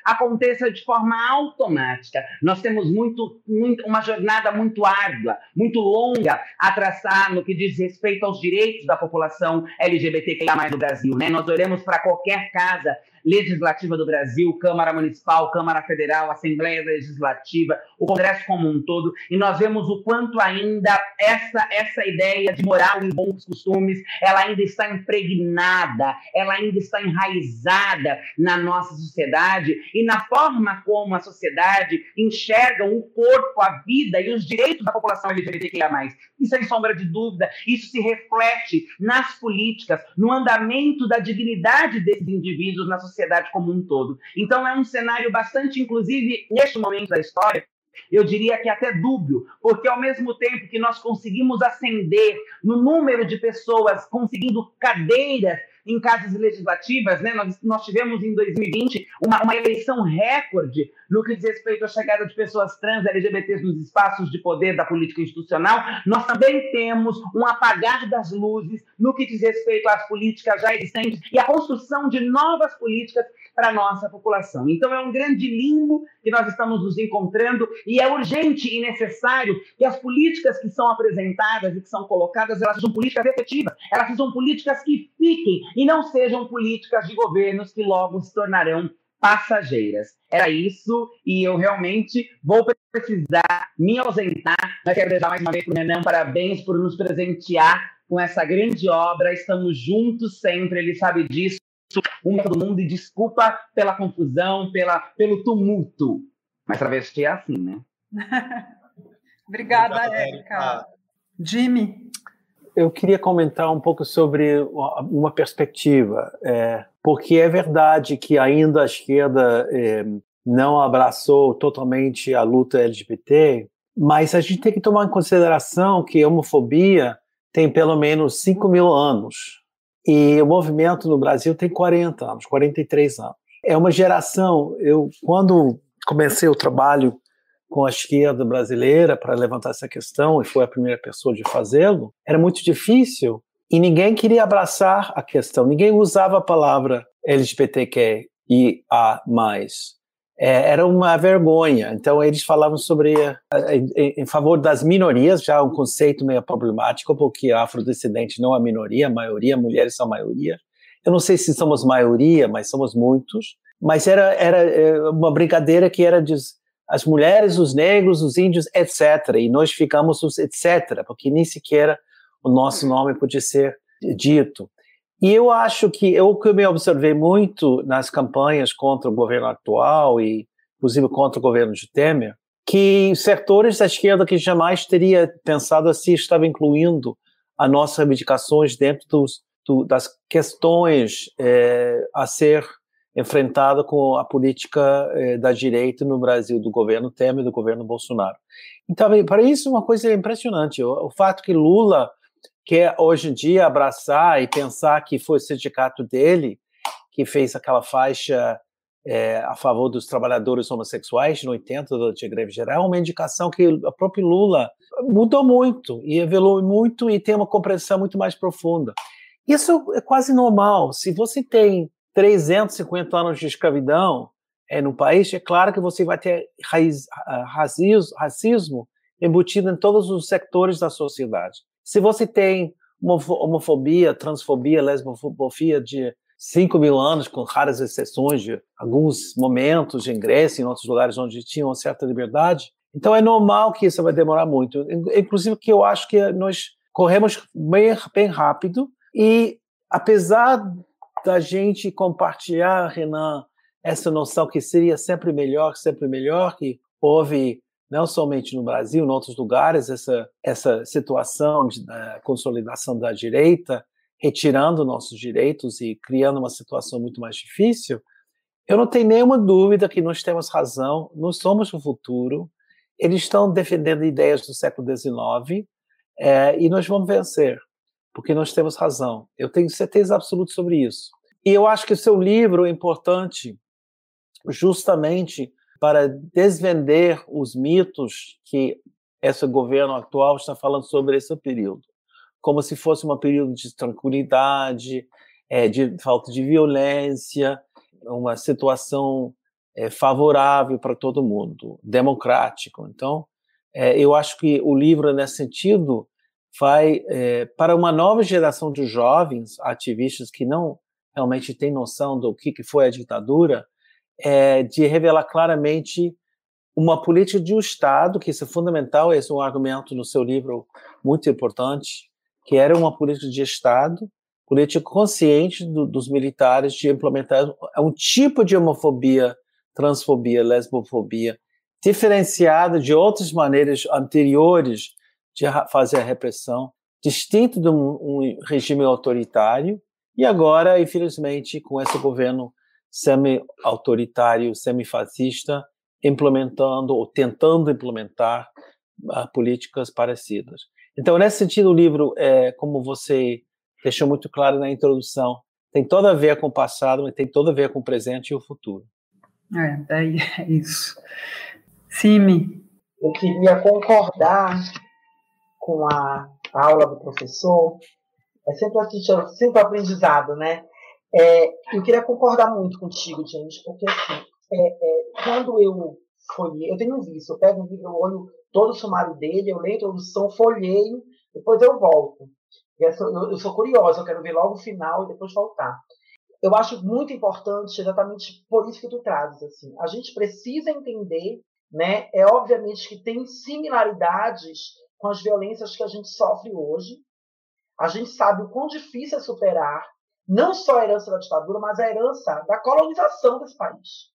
aconteça de forma automática. Nós temos muito, muito, uma jornada muito árdua, muito longa a traçar no que diz respeito aos direitos da população LGBTQIA+, no Brasil. Né? Nós olhamos para qualquer casa Legislativa do Brasil, Câmara Municipal, Câmara Federal, Assembleia Legislativa, o Congresso como um todo, e nós vemos o quanto ainda essa, essa ideia de moral e bons costumes, ela ainda está impregnada, ela ainda está enraizada na nossa sociedade e na forma como a sociedade enxerga o corpo, a vida e os direitos da população LGBTQIA+. E sem sombra de dúvida, isso se reflete nas políticas, no andamento da dignidade desses indivíduos na sociedade sociedade como um todo. Então, é um cenário bastante, inclusive, neste momento da história, eu diria que até dúbio, porque ao mesmo tempo que nós conseguimos ascender no número de pessoas conseguindo cadeiras em casas legislativas, né? Nós, nós tivemos em 2020 uma, uma eleição recorde no que diz respeito à chegada de pessoas trans LGBTs nos espaços de poder da política institucional. Nós também temos um apagar das luzes no que diz respeito às políticas já existentes e a construção de novas políticas para a nossa população. Então, é um grande limbo que nós estamos nos encontrando e é urgente e necessário que as políticas que são apresentadas e que são colocadas, elas sejam políticas efetivas, elas sejam políticas que fiquem e não sejam políticas de governos que logo se tornarão passageiras. Era isso, e eu realmente vou precisar me ausentar. Mas quero desejar mais uma vez para o Renan parabéns por nos presentear com essa grande obra. Estamos juntos sempre, ele sabe disso. Um para todo mundo, e desculpa pela confusão, pela, pelo tumulto. Mas travesti é assim, né? Obrigada, Érica. Jimmy. Eu queria comentar um pouco sobre uma perspectiva, é, porque é verdade que ainda a esquerda é, não abraçou totalmente a luta LGBT, mas a gente tem que tomar em consideração que a homofobia tem pelo menos 5 mil anos e o movimento no Brasil tem 40 anos, 43 anos. É uma geração. Eu, quando comecei o trabalho com a esquerda brasileira para levantar essa questão e foi a primeira pessoa de fazê-lo, era muito difícil e ninguém queria abraçar a questão, ninguém usava a palavra LGBTQIA+. É, era uma vergonha. Então eles falavam sobre em, em, favor das minorias, já um conceito meio problemático, porque afrodescendente não é minoria, maioria, mulheres são maioria. Eu não sei se somos maioria, mas somos muitos. Mas era era é, uma brincadeira que era de as mulheres, os negros, os índios, etc. E nós ficamos os etc., porque nem sequer o nosso nome podia ser dito. E eu acho que eu que me observei muito nas campanhas contra o governo atual e inclusive contra o governo de Temer, que setores da esquerda que jamais teria pensado assim estavam incluindo as nossas reivindicações dentro dos, do, das questões é, a ser enfrentada com a política eh, da direita no Brasil, do governo Temer e do governo Bolsonaro. Então, para isso, uma coisa impressionante. O, o, fato que Lula quer, hoje em dia, abraçar e pensar que foi o sindicato dele que fez aquela faixa eh, a favor dos trabalhadores homossexuais no 80, durante a greve geral, é uma indicação que o próprio Lula mudou muito e evoluiu muito e tem uma compreensão muito mais profunda. Isso é quase normal. Se você tem 350 anos de escravidão é, no país, é claro que você vai ter raiz, racismo, racismo embutido em todos os sectores da sociedade. Se você tem homofobia, transfobia, lesbofobia de 5 mil anos, com raras exceções de alguns momentos em Grécia e em outros lugares onde tinham uma certa liberdade, então é normal que isso vai demorar muito. Inclusive que eu acho que nós corremos bem, bem rápido e apesar da gente compartilhar, Renan, essa noção que seria sempre melhor, sempre melhor, que houve não somente no Brasil, em outros lugares, essa, essa situação de consolidação da direita, retirando nossos direitos e criando uma situação muito mais difícil, eu não tenho nenhuma dúvida que nós temos razão, nós somos o futuro, eles estão defendendo ideias do século XIX é, e nós vamos vencer porque nós temos razão. Eu tenho certeza absoluta sobre isso. E eu acho que o seu livro é importante justamente para desvender os mitos que esse governo atual está falando sobre esse período, como se fosse um período de tranquilidade, é, de falta de violência, uma situação é, favorável para todo mundo, democrático. Então, é, eu acho que o livro, nesse sentido, vai para uma nova geração de jovens ativistas que não realmente têm noção do que, que foi a ditadura, é, de revelar claramente uma política de um Estado, que isso é fundamental, esse é um argumento no seu livro muito importante, que era uma política de Estado, política consciente do, dos militares de implementar um tipo de homofobia, transfobia, lesbofobia, diferenciada de outras maneiras anteriores de fazer a repressão, distinto de um, um regime autoritário, e agora, infelizmente, com esse governo semi-autoritário, semi-fascista, implementando ou tentando implementar uh, políticas parecidas. Então, nesse sentido, o livro, é, como você deixou muito claro na introdução, tem toda a ver com o passado, mas tem toda a ver com o presente e o futuro. É, daí é isso. Simi. Eu queria concordar com a aula do professor, é sempre, sempre aprendizado, né? É, eu queria concordar muito contigo, gente, porque assim, é, é, quando eu folhei, eu tenho um vício, eu pego um livro, eu olho todo o sumário dele, eu leio a introdução, folheio, depois eu volto. Eu sou, eu, sou curiosa, eu quero ver logo o final e depois voltar. eu acho muito importante, exatamente por isso que tu trazes. Assim, a gente precisa entender, né? É obviamente que tem similaridades com as violências que a gente sofre hoje. A gente sabe o quão difícil é superar não só a herança da ditadura, mas a herança da colonização desse país.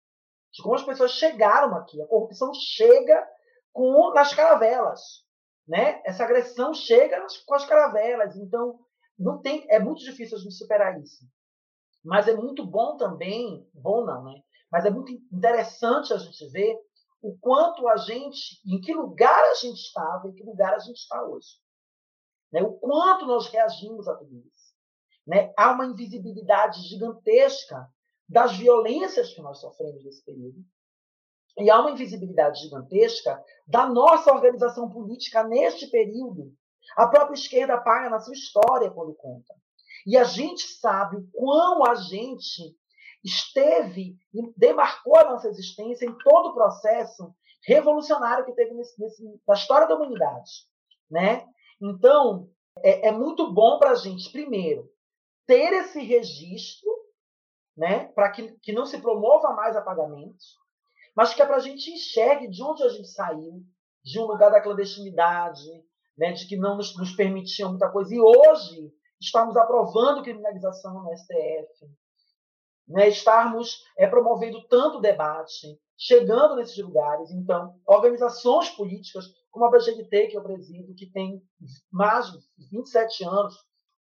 De como as pessoas chegaram aqui. A corrupção chega com nas caravelas. Né? Essa agressão chega nas, com as caravelas. Então, não tem, é muito difícil a gente superar isso. Mas é muito bom também, bom não, né? Mas é muito interessante a gente ver o quanto a gente, em que lugar a gente estava, em que lugar a gente está hoje. Né? O quanto nós reagimos a tudo isso. Né? Há uma invisibilidade gigantesca das violências que nós sofremos nesse período. E há uma invisibilidade gigantesca da nossa organização política neste período. A própria esquerda paga na sua história quando conta. E a gente sabe o quão a gente esteve e demarcou a nossa existência em todo o processo revolucionário que teve nesse, nesse, na história da humanidade. Né? Então, é, é muito bom para a gente, primeiro, ter esse registro, né, para que, que não se promova mais apagamentos, mas que é para a gente enxergue de onde a gente saiu, de um lugar da clandestinidade, né, de que não nos, nos permitiam muita coisa. E hoje estamos aprovando criminalização no STF, né, estarmos é, promovendo tanto debate, chegando nesses lugares. Então, organizações políticas, como a BGT, que eu presido, que tem mais de 27 anos,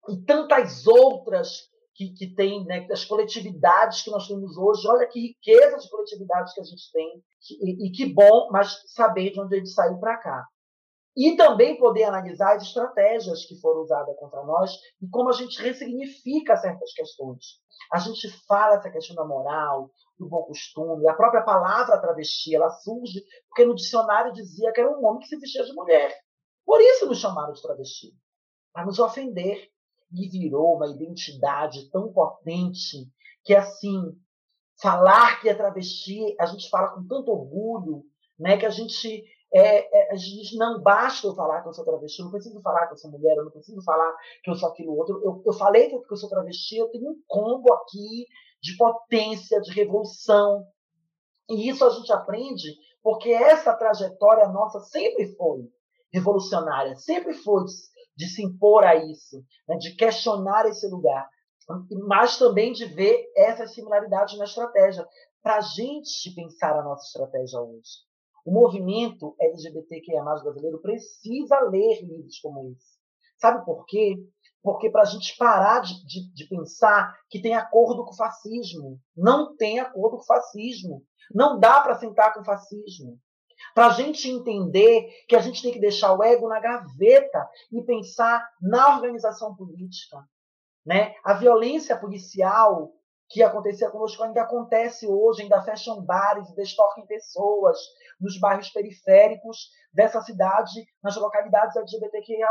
e tantas outras que, que tem, né, as coletividades que nós temos hoje. Olha que riqueza de coletividades que a gente tem, e, e que bom, mas saber de onde gente saiu para cá. E também poder analisar as estratégias que foram usadas contra nós e como a gente ressignifica certas questões. A gente fala essa questão da moral, do bom costume, a própria palavra travesti, ela surge porque no dicionário dizia que era um homem que se vestia de mulher. Por isso nos chamaram de travesti, para nos ofender e virou uma identidade tão potente que, assim, falar que é travesti, a gente fala com tanto orgulho, né, que a gente, é, é, a gente não basta eu falar que eu sou travesti, eu não preciso falar que eu sou mulher, eu não preciso falar que eu sou aquilo outro. Eu, eu falei que eu sou travesti, eu tenho um combo aqui de potência, de revolução. E isso a gente aprende porque essa trajetória nossa sempre foi revolucionária, sempre foi de se impor a isso, né, de questionar esse lugar, mas também de ver essas similaridades na estratégia, para a gente pensar a nossa estratégia hoje. O movimento LGBTQIA brasileiro precisa ler livros como esse. Sabe por quê? Porque para a gente parar de, de, de, pensar que tem acordo com o fascismo. Não tem acordo com o fascismo. Não dá para sentar com o fascismo para a gente entender que a gente tem que deixar o ego na gaveta e pensar na organização política. Né? A violência policial que acontecia conosco ainda acontece hoje, ainda fecham bares e destorquem pessoas nos bairros periféricos dessa cidade, nas localidades LGBTQIA+.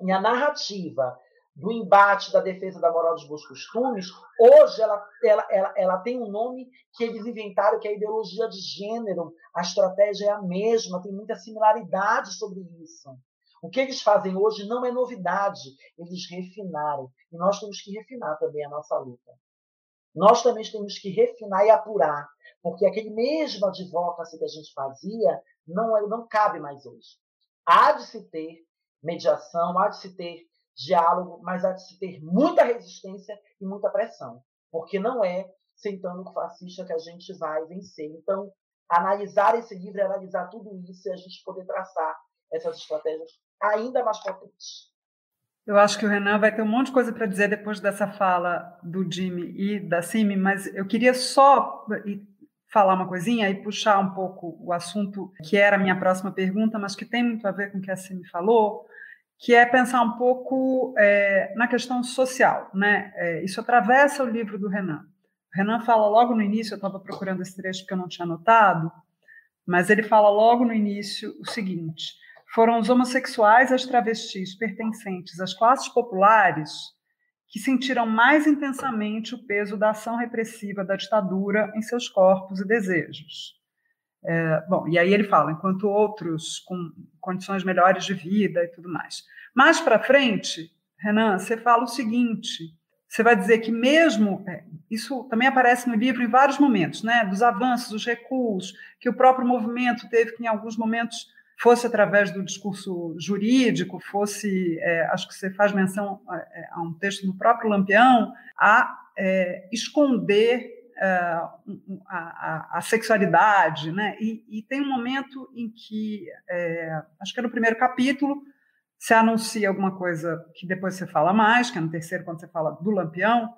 E a narrativa do embate da defesa da moral dos bons costumes, hoje ela, ela, ela, ela tem um nome que eles inventaram, que é a ideologia de gênero. A estratégia é a mesma, tem muita similaridade sobre isso. O que eles fazem hoje não é novidade, eles refinaram. E nós temos que refinar também a nossa luta. Nós também temos que refinar e apurar, porque aquele mesmo advocacy que a gente fazia não, não cabe mais hoje. Há de se ter mediação, há de se ter diálogo, mas há de se ter muita resistência e muita pressão, porque não é sentando com o fascista que a gente vai vencer. Então, analisar esse livro é analisar tudo isso e a gente poder traçar essas estratégias ainda mais potentes. Eu acho que o Renan vai ter um monte de coisa para dizer depois dessa fala do Jimmy e da Cime, mas eu queria só falar uma coisinha e puxar um pouco o assunto que era a minha próxima pergunta, mas que tem muito a ver com o que a Cime falou, que é pensar um pouco é, na questão social. Né? É, isso atravessa o livro do Renan. O Renan fala logo no início, eu estava procurando esse trecho porque eu não tinha notado, mas ele fala logo no início o seguinte: foram os homossexuais e as travestis pertencentes às classes populares que sentiram mais intensamente o peso da ação repressiva da ditadura em seus corpos e desejos. É, bom, e aí ele fala, enquanto outros com condições melhores de vida e tudo mais. Mais para frente, Renan, você fala o seguinte: você vai dizer que mesmo é, isso também aparece no livro em vários momentos, né, dos avanços, dos recuos que o próprio movimento teve que em alguns momentos fosse através do discurso jurídico, fosse, é, acho que você faz menção a, é, a, um texto do próprio Lampião, a é, esconder a, a, a, sexualidade, né? E, e, tem um momento em que, é, acho que é no primeiro capítulo, se anuncia alguma coisa que depois você fala mais, que é no terceiro, quando você fala do Lampião,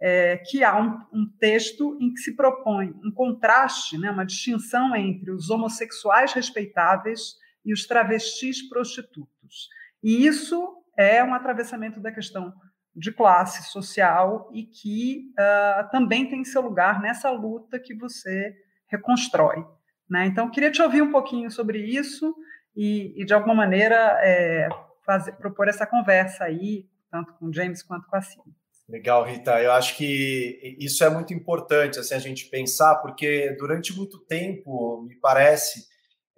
é, que há um, um, texto em que se propõe um contraste, né, uma distinção entre os homossexuais respeitáveis e os travestis prostitutos. E isso é um atravessamento da questão de classe social e que uh, também tem seu lugar nessa luta que você reconstrói. Né? Então, queria te ouvir um pouquinho sobre isso e, e de alguma maneira, é, fazer, propor essa conversa aí, tanto com o James quanto com a Cine. Legal, Rita. Eu acho que isso é muito importante assim, a gente pensar, porque durante muito tempo, me parece,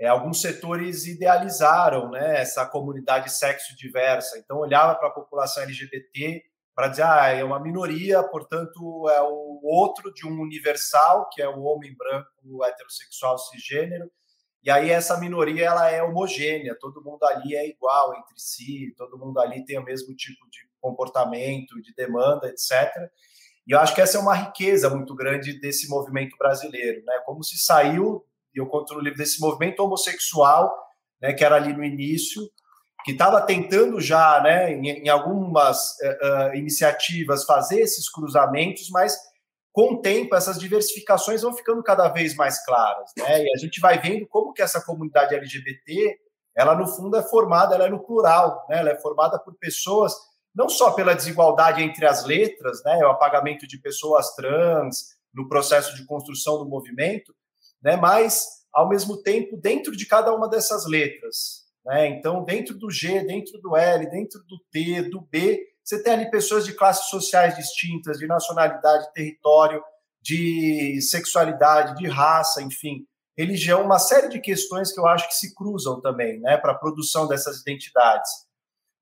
é, alguns setores idealizaram né, essa comunidade sexo diversa. Então, olhava para a população LGBT para dizer, ah, é uma minoria, portanto, é o outro de um universal, que é o homem branco heterossexual cisgênero, e aí essa minoria ela é homogênea, todo mundo ali é igual entre si, todo mundo ali tem o mesmo tipo de comportamento, de demanda, etc. E eu acho que essa é uma riqueza muito grande desse movimento brasileiro, né? Como se saiu, eu conto no livro desse movimento homossexual, né, que era ali no início, que estava tentando já, né, em, em algumas uh, iniciativas fazer esses cruzamentos, mas com o tempo essas diversificações vão ficando cada vez mais claras, né? E a gente vai vendo como que essa comunidade LGBT, ela no fundo é formada, ela é no plural, né? Ela é formada por pessoas não só pela desigualdade entre as letras, né, o apagamento de pessoas trans no processo de construção do movimento, né, mas ao mesmo tempo dentro de cada uma dessas letras, né? Então, dentro do G, dentro do L, dentro do T, do B, você tem ali pessoas de classes sociais distintas, de nacionalidade, território, de sexualidade, de raça, enfim, religião, uma série de questões que eu acho que se cruzam também, né, para a produção dessas identidades.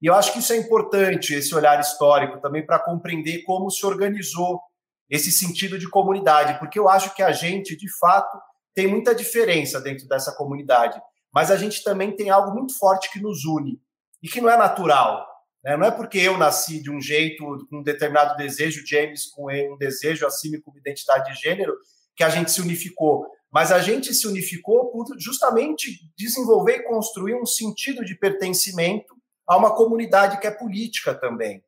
E eu acho que isso é importante, esse olhar histórico também, para compreender como se organizou esse sentido de comunidade, porque eu acho que a gente, de fato, tem muita diferença dentro dessa comunidade, mas a gente também tem algo muito forte que nos une e que não é natural. Né? Não é porque eu nasci de um jeito, com um determinado desejo, James com um desejo, assim com identidade de gênero, que a gente se unificou. Mas a gente se unificou por justamente desenvolver e construir um sentido de pertencimento a uma comunidade que é política também,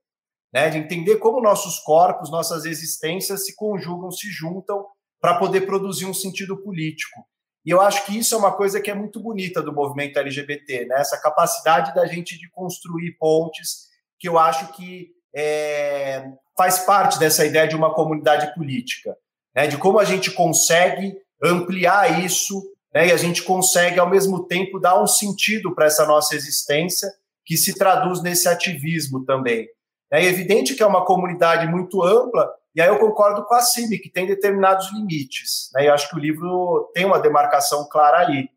né? De entender como nossos corpos, nossas existências se conjugam, se juntam para poder produzir um sentido político. E eu acho que isso é uma coisa que é muito bonita do movimento LGBT, né? Essa capacidade da gente de construir pontes, que eu acho que é, faz parte dessa ideia de uma comunidade política, né? De como a gente consegue ampliar isso, né? E a gente consegue ao mesmo tempo dar um sentido para essa nossa existência que se traduz nesse ativismo também. É evidente que é uma comunidade muito ampla, e aí eu concordo com a Cime, que tem determinados limites. Né? Eu acho que o livro tem uma demarcação clara aí.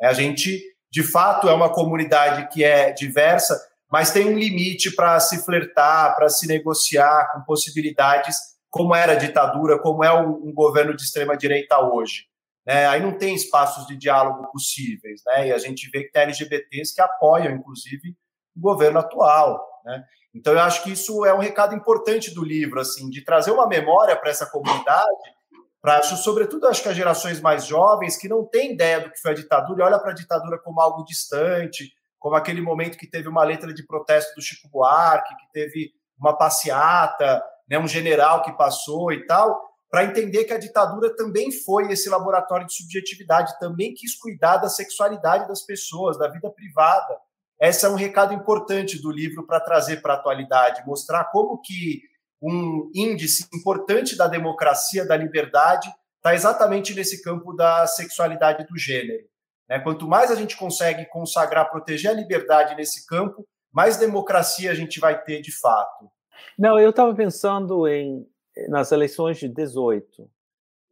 É, a gente, de fato, é uma comunidade que é diversa, mas tem um limite para se flertar, para se negociar com possibilidades, como era a ditadura, como é um, governo de extrema-direita hoje. Né? Aí não tem espaços de diálogo possíveis. Né? E a gente vê que tem LGBTs que apoiam, inclusive, o governo atual. Né? Então, eu acho que isso é um recado importante do livro, assim, de trazer uma memória para essa comunidade, para, sobretudo, acho que as gerações mais jovens que não têm ideia do que foi a ditadura e olha para a ditadura como algo distante, como aquele momento que teve uma letra de protesto do Chico Buarque, que teve uma passeata, né, um general que passou e tal, para entender que a ditadura também foi esse laboratório de subjetividade, também quis cuidar da sexualidade das pessoas, da vida privada, esse é um recado importante do livro para trazer para a atualidade, mostrar como que um índice importante da democracia, da liberdade, está exatamente nesse campo da sexualidade do gênero. Né? Quanto mais a gente consegue consagrar, proteger a liberdade nesse campo, mais democracia a gente vai ter de fato. Não, eu estava pensando em nas eleições de 18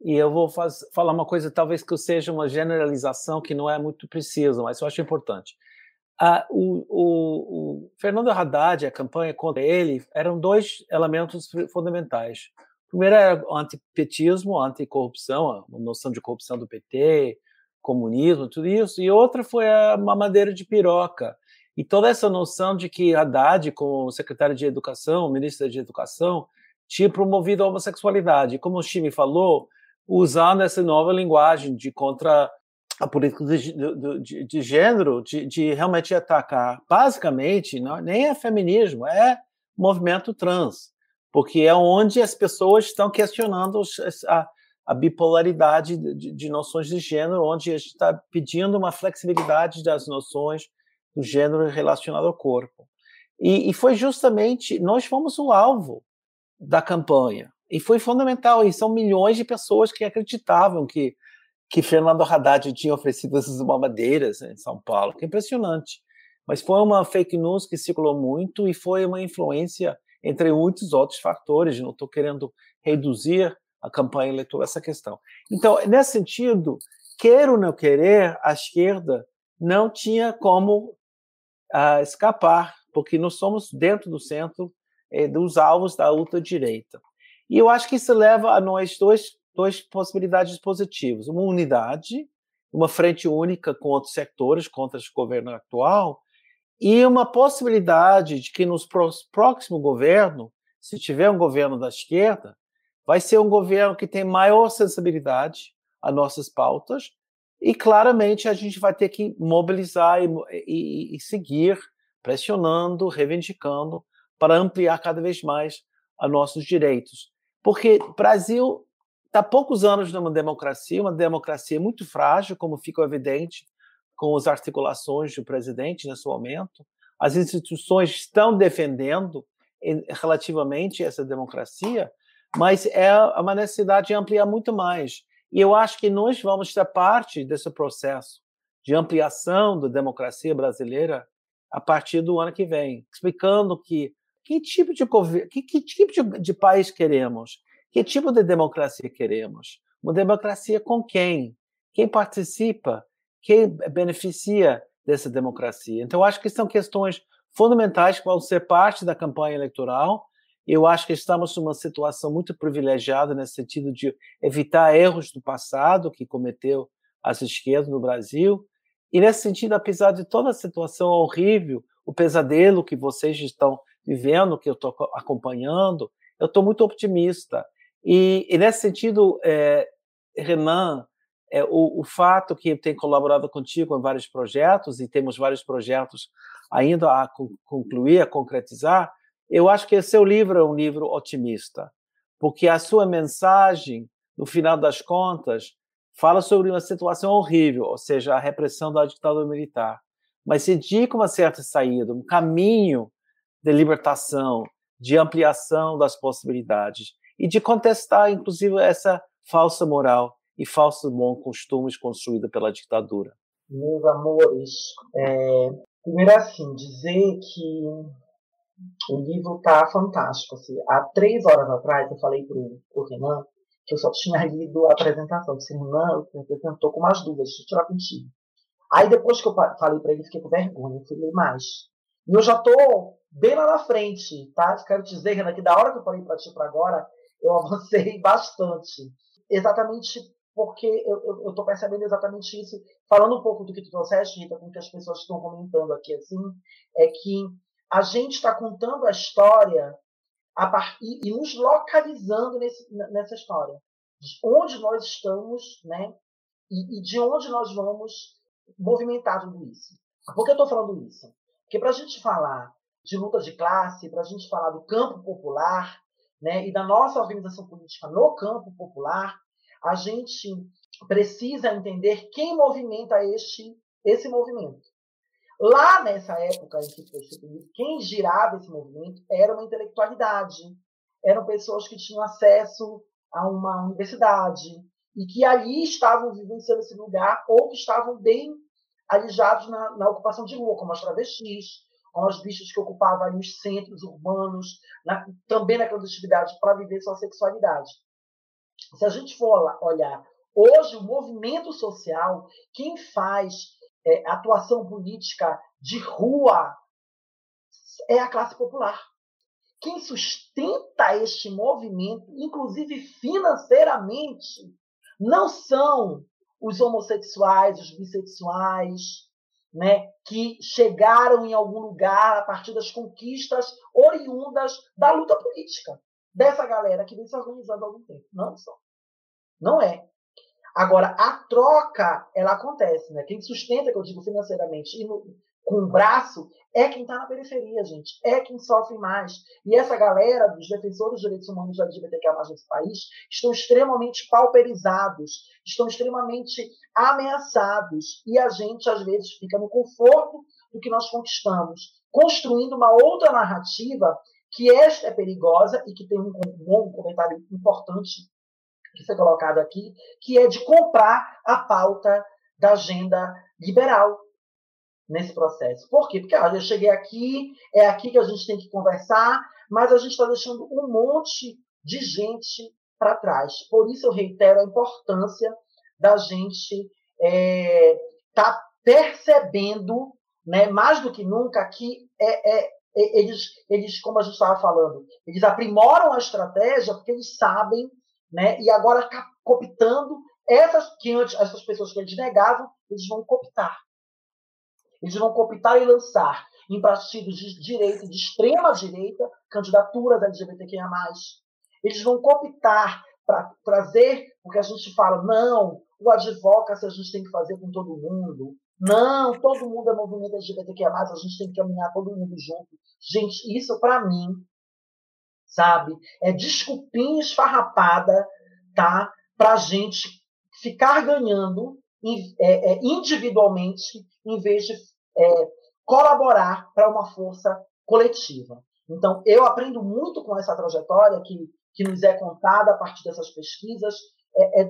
e eu vou faz, falar uma coisa talvez que seja uma generalização que não é muito precisa, mas eu acho importante Ah, o, o, o, Fernando Haddad, a campanha contra ele, eram dois elementos fundamentais. O primeiro era o antipetismo, anticorrupção, a noção de corrupção do PT, comunismo, tudo isso, e outra foi a mamadeira de piroca. E toda essa noção de que Haddad, como secretário de Educação, ministro de Educação, tinha promovido a homossexualidade. Como o Chime falou, usando essa nova linguagem de contra a política de, de, de gênero, de, de, realmente atacar, basicamente, não, nem é feminismo, é movimento trans, porque é onde as pessoas estão questionando a, a bipolaridade de, noções de gênero, onde a gente está pedindo uma flexibilidade das noções do gênero relacionado ao corpo. E, e foi justamente, nós fomos o alvo da campanha, e foi fundamental, e são milhões de pessoas que acreditavam que que Fernando Haddad tinha oferecido essas mamadeiras em São Paulo, que é impressionante. Mas foi uma fake news que circulou muito e foi uma influência entre muitos outros fatores. Não estou querendo reduzir a campanha eleitoral essa questão. Então, nesse sentido, quer ou não querer, a esquerda não tinha como uh, escapar, porque nós somos dentro do centro eh, dos alvos da ultradireita. E eu acho que isso leva a nós dois duas possibilidades positivas: uma unidade, uma frente única com outros setores contra o governo atual, e uma possibilidade de que nos próximo governo, se tiver um governo da esquerda, vai ser um governo que tem maior sensibilidade a nossas pautas e claramente a gente vai ter que mobilizar e, e, e seguir pressionando, reivindicando para ampliar cada vez mais a nossos direitos, porque Brasil está poucos anos numa democracia, uma democracia muito frágil, como ficou evidente com as articulações do presidente nesse momento. As instituições estão defendendo relativamente essa democracia, mas é uma necessidade de ampliar muito mais. E eu acho que nós vamos ser parte desse processo de ampliação da democracia brasileira a partir do ano que vem, explicando que que tipo de que, que tipo de, de país queremos, que tipo de democracia queremos? Uma democracia com quem? Quem participa? Quem beneficia dessa democracia? Então, acho que são questões fundamentais que vão ser parte da campanha eleitoral. Eu acho que estamos numa situação muito privilegiada nesse sentido de evitar erros do passado que cometeu as esquerdas no Brasil. E nesse sentido, apesar de toda a situação horrível, o pesadelo que vocês estão vivendo, que eu estou acompanhando, eu estou muito otimista. E, e nesse sentido, é, Renan, é, o, o, fato que tem colaborado contigo em vários projetos, e temos vários projetos ainda a concluir, a concretizar, eu acho que esse seu livro é um livro otimista, porque a sua mensagem, no final das contas, fala sobre uma situação horrível, ou seja, a repressão da ditadura militar, mas se indica uma certa saída, um caminho de libertação, de ampliação das possibilidades e de contestar, inclusive, essa falsa moral e falsos bons costumes construída pela ditadura. Meus amores, é, primeiro assim, dizer que o livro está fantástico. Assim, há três horas atrás eu falei para o Renan que eu só tinha lido a apresentação. Disse, Renan, eu estou com umas dúvidas, deixa eu tirar contigo. Aí depois que eu falei para ele, fiquei com vergonha, fui ler mais. E eu já estou bem lá na frente, tá? Quero dizer, Renan, que da hora que eu falei para ti para agora, eu avancei bastante. Exatamente porque eu estou percebendo exatamente isso. Falando um pouco do que tu trouxeste, Rita, com o que as pessoas estão comentando aqui, assim, é que a gente está contando a história a par... e, nos localizando nesse, nessa história. De onde nós estamos, né? E, e de onde nós vamos movimentar tudo isso. Por que eu estou falando isso? Porque para a gente falar de luta de classe, para a gente falar do campo popular, né, e da nossa organização política no campo popular, a gente precisa entender quem movimenta este, esse movimento. Lá nessa época em que foi instituído, quem girava esse movimento era uma intelectualidade, eram pessoas que tinham acesso a uma universidade e que ali estavam vivenciando esse lugar ou que estavam bem alijados na, na ocupação de rua, como as travestis, aos bichos que ocupavam os centros urbanos, na, também na clandestinidade, para viver sua sexualidade. Se a gente for olhar hoje o movimento social, quem faz é, atuação política de rua é a classe popular. Quem sustenta este movimento, inclusive financeiramente, não são os homossexuais, os bissexuais, né, que chegaram em algum lugar a partir das conquistas oriundas da luta política dessa galera que vem se organizando há algum tempo. Não são. Não é. Agora, a troca, ela acontece, né? Quem sustenta, que eu digo financeiramente, e no, com o braço, é quem está na periferia, gente. É quem sofre mais. E essa galera dos defensores dos direitos humanos LGBTQIA+, nesse país, estão extremamente pauperizados, estão extremamente ameaçados. E a gente, às vezes, fica no conforto do que nós conquistamos, construindo uma outra narrativa que esta é perigosa e que tem um, um comentário importante que foi colocado aqui, que é de comprar a pauta da agenda liberal, nesse processo. Por quê? Porque ah, eu cheguei aqui, é aqui que a gente tem que conversar, mas a gente está deixando um monte de gente para trás. Por isso eu reitero a importância da gente estar é, tá percebendo, né, mais do que nunca, que é, é, é eles, eles, como a gente estava falando, eles aprimoram a estratégia porque eles sabem, né, e agora cooptando essas que antes essas pessoas que eles negavam, eles vão cooptar. Eles vão cooptar e lançar em partidos de direita, de extrema direita, candidaturas LGBTQIA+. Eles vão cooptar para trazer o que a gente fala, não, o advocacy a gente tem que fazer com todo mundo. Não, todo mundo é movimento LGBTQIA+, a gente tem que caminhar todo mundo junto. Gente, isso para mim, sabe, é desculpinha esfarrapada, tá? Pra gente ficar ganhando individualmente em vez de é, colaborar para uma força coletiva. Então, eu aprendo muito com essa trajetória que, que nos é contada a partir dessas pesquisas, é, é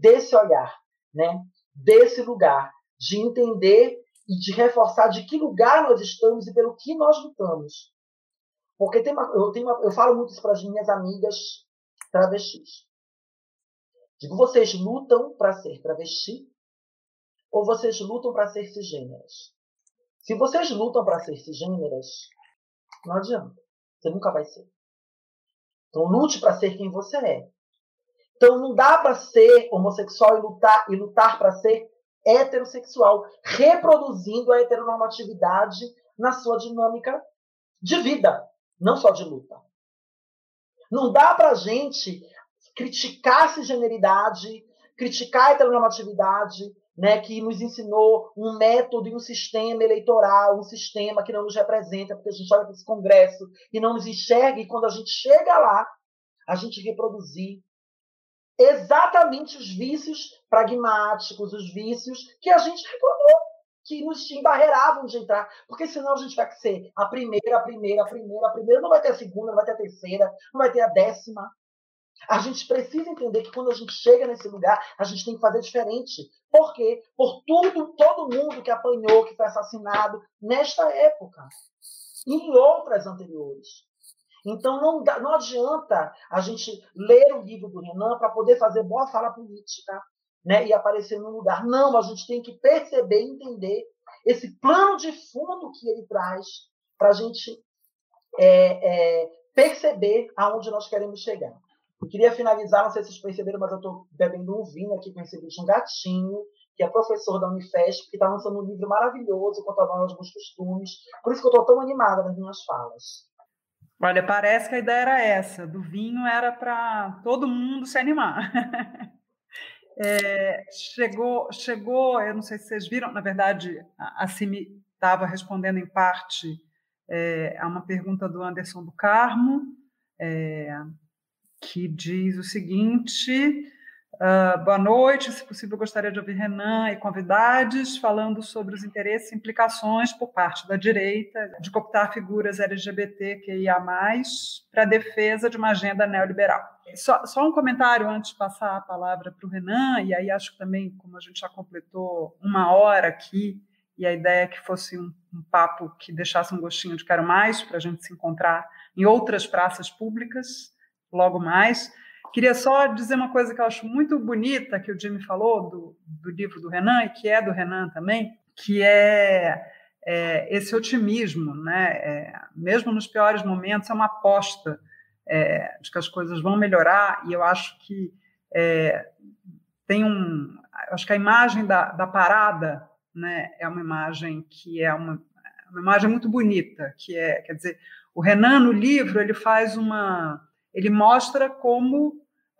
desse olhar, né? desse lugar, de entender e de reforçar de que lugar nós estamos e pelo que nós lutamos. Porque tem uma, eu, tenho uma, eu falo muito isso para as minhas amigas travestis. Digo, vocês lutam para ser travesti ou vocês lutam para ser cisgêneras? Se vocês lutam para ser cisgêneras, não adianta. Você nunca vai ser. Então lute para ser quem você é. Então não dá para ser homossexual e lutar e lutar para ser heterossexual, reproduzindo a heteronormatividade na sua dinâmica de vida, não só de luta. Não dá para gente criticar cisgeneridade, criticar a heteronormatividade, né, que nos ensinou um método e um sistema eleitoral, um sistema que não nos representa, porque a gente olha para esse Congresso e não nos enxerga, e quando a gente chega lá, a gente reproduzir exatamente os vícios pragmáticos, os vícios que a gente reproduz, que nos embarreiravam de entrar, porque senão a gente vai ser a primeira, a primeira, a primeira, a primeira, não vai ter a segunda, não vai ter a terceira, não vai ter a décima. A gente precisa entender que quando a gente chega nesse lugar, a gente tem que fazer diferente. Por quê? Por tudo, todo mundo que apanhou, que foi assassinado nesta época e em outras anteriores. Então não, dá, não adianta a gente ler o livro do Renan para poder fazer boa fala política né, e aparecer no lugar. Não, a gente tem que perceber entender esse plano de fundo que ele traz para a gente é, é, perceber aonde nós queremos chegar. Eu queria finalizar, não sei se vocês perceberam, mas eu estou bebendo um vinho aqui com esse bicho, um gatinho, que é professor da Unifesp, que está lançando um livro maravilhoso contra os bons costumes. Por isso que eu estou tão animada nas minhas falas. Olha, parece que a ideia era essa, do vinho era para todo mundo se animar. é, chegou, chegou, eu não sei se vocês viram, na verdade, a Cimi estava respondendo em parte é, a uma pergunta do Anderson do Carmo, é, que diz o seguinte: uh, boa noite, se possível, gostaria de ouvir Renan e convidados falando sobre os interesses e implicações por parte da direita de cooptar figuras LGBTQIA, para a defesa de uma agenda neoliberal. Só, só, um comentário antes de passar a palavra para o Renan, e aí acho que também, como a gente já completou uma hora aqui, e a ideia é que fosse um, um papo que deixasse um gostinho de quero mais, para a gente se encontrar em outras praças públicas logo mais. Queria só dizer uma coisa que eu acho muito bonita que o Jimmy falou do, do livro do Renan e que é do Renan também, que é, é, esse otimismo, né? É, mesmo nos piores momentos, é uma aposta é, de que as coisas vão melhorar, e eu acho que é, tem um. Acho que a imagem da, da parada né, é uma imagem que é uma, uma imagem muito bonita, que é, quer dizer, o Renan, no livro, ele faz uma. Ele mostra como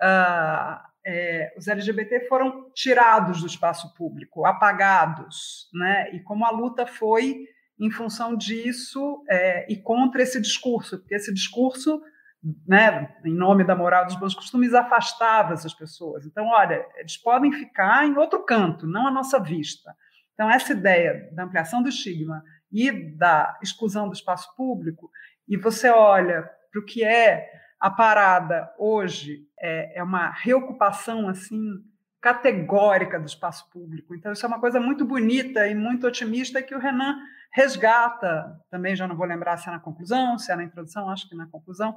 ah, é, os LGBT foram tirados do espaço público, apagados, né? E como a luta foi em função disso é, e contra esse discurso, porque esse discurso, né, em nome da moral dos bons costumes, afastava essas pessoas. Então, olha, eles podem ficar em outro canto, não à nossa vista. Então, essa ideia da ampliação do estigma e da exclusão do espaço público, e você olha para o que é a parada hoje é, é uma reocupação assim categórica do espaço público. Então isso é uma coisa muito bonita e muito otimista que o Renan resgata. Também já não vou lembrar se é na conclusão, se é na introdução, acho que na conclusão,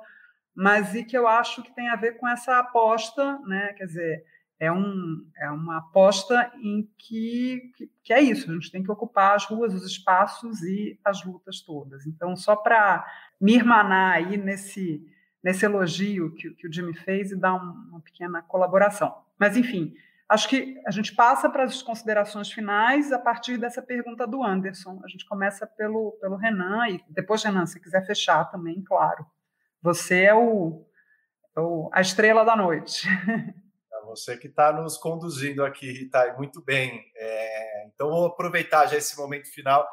mas e que eu acho que tem a ver com essa aposta, né? Quer dizer, é, um, é uma aposta em que, que, que, é isso, a gente tem que ocupar as ruas, os espaços e as lutas todas. Então, só para me irmanar aí nesse nesse elogio que, que o Jimmy fez e dar um, uma pequena colaboração. Mas, enfim, acho que a gente passa para as considerações finais a partir dessa pergunta do Anderson. A gente começa pelo, pelo Renan, e depois, Renan, se quiser fechar também, claro. Você é o, é o a estrela da noite. É você que está nos conduzindo aqui, Rita, muito bem. É, então, vou aproveitar já esse momento final,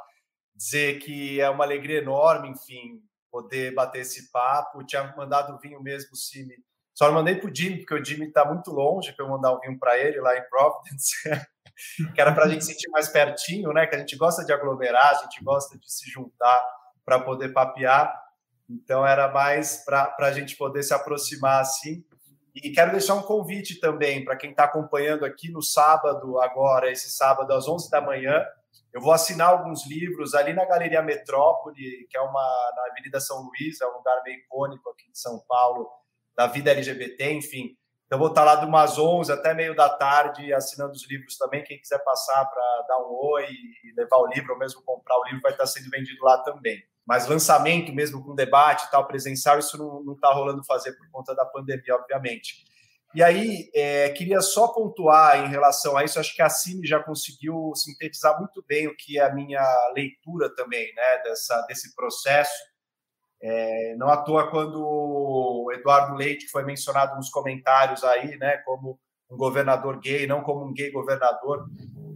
dizer que é uma alegria enorme, enfim, poder bater esse papo. Tinha mandado o vinho mesmo, Cime. Só não mandei para o Jimmy, porque o Jimmy está muito longe para eu mandar o vinho para ele lá em Providence. que era para a gente sentir mais pertinho, né? Que a gente gosta de aglomerar, a gente gosta de se juntar para poder papear. Então era mais para a gente poder se aproximar assim. E quero deixar um convite também para quem está acompanhando aqui no sábado, agora, esse sábado, às 11 da manhã, eu vou assinar alguns livros ali na Galeria Metrópole, que é uma na Avenida São Luís, é um lugar meio icônico aqui de São Paulo, da vida LGBT, enfim. Então, vou estar lá de umas 11 até meio da tarde assinando os livros também. Quem quiser passar para dar um oi e levar o livro, ou mesmo comprar o livro, vai estar sendo vendido lá também. Mas lançamento mesmo com debate tal, presencial, isso não está rolando fazer por conta da pandemia, obviamente. E aí, é, queria só pontuar em relação a isso, acho que a Cine já conseguiu sintetizar muito bem o que é a minha leitura também, né, dessa, desse processo. É, não à toa quando o Eduardo Leite, que foi mencionado nos comentários aí, né, como um governador gay, não como um gay governador,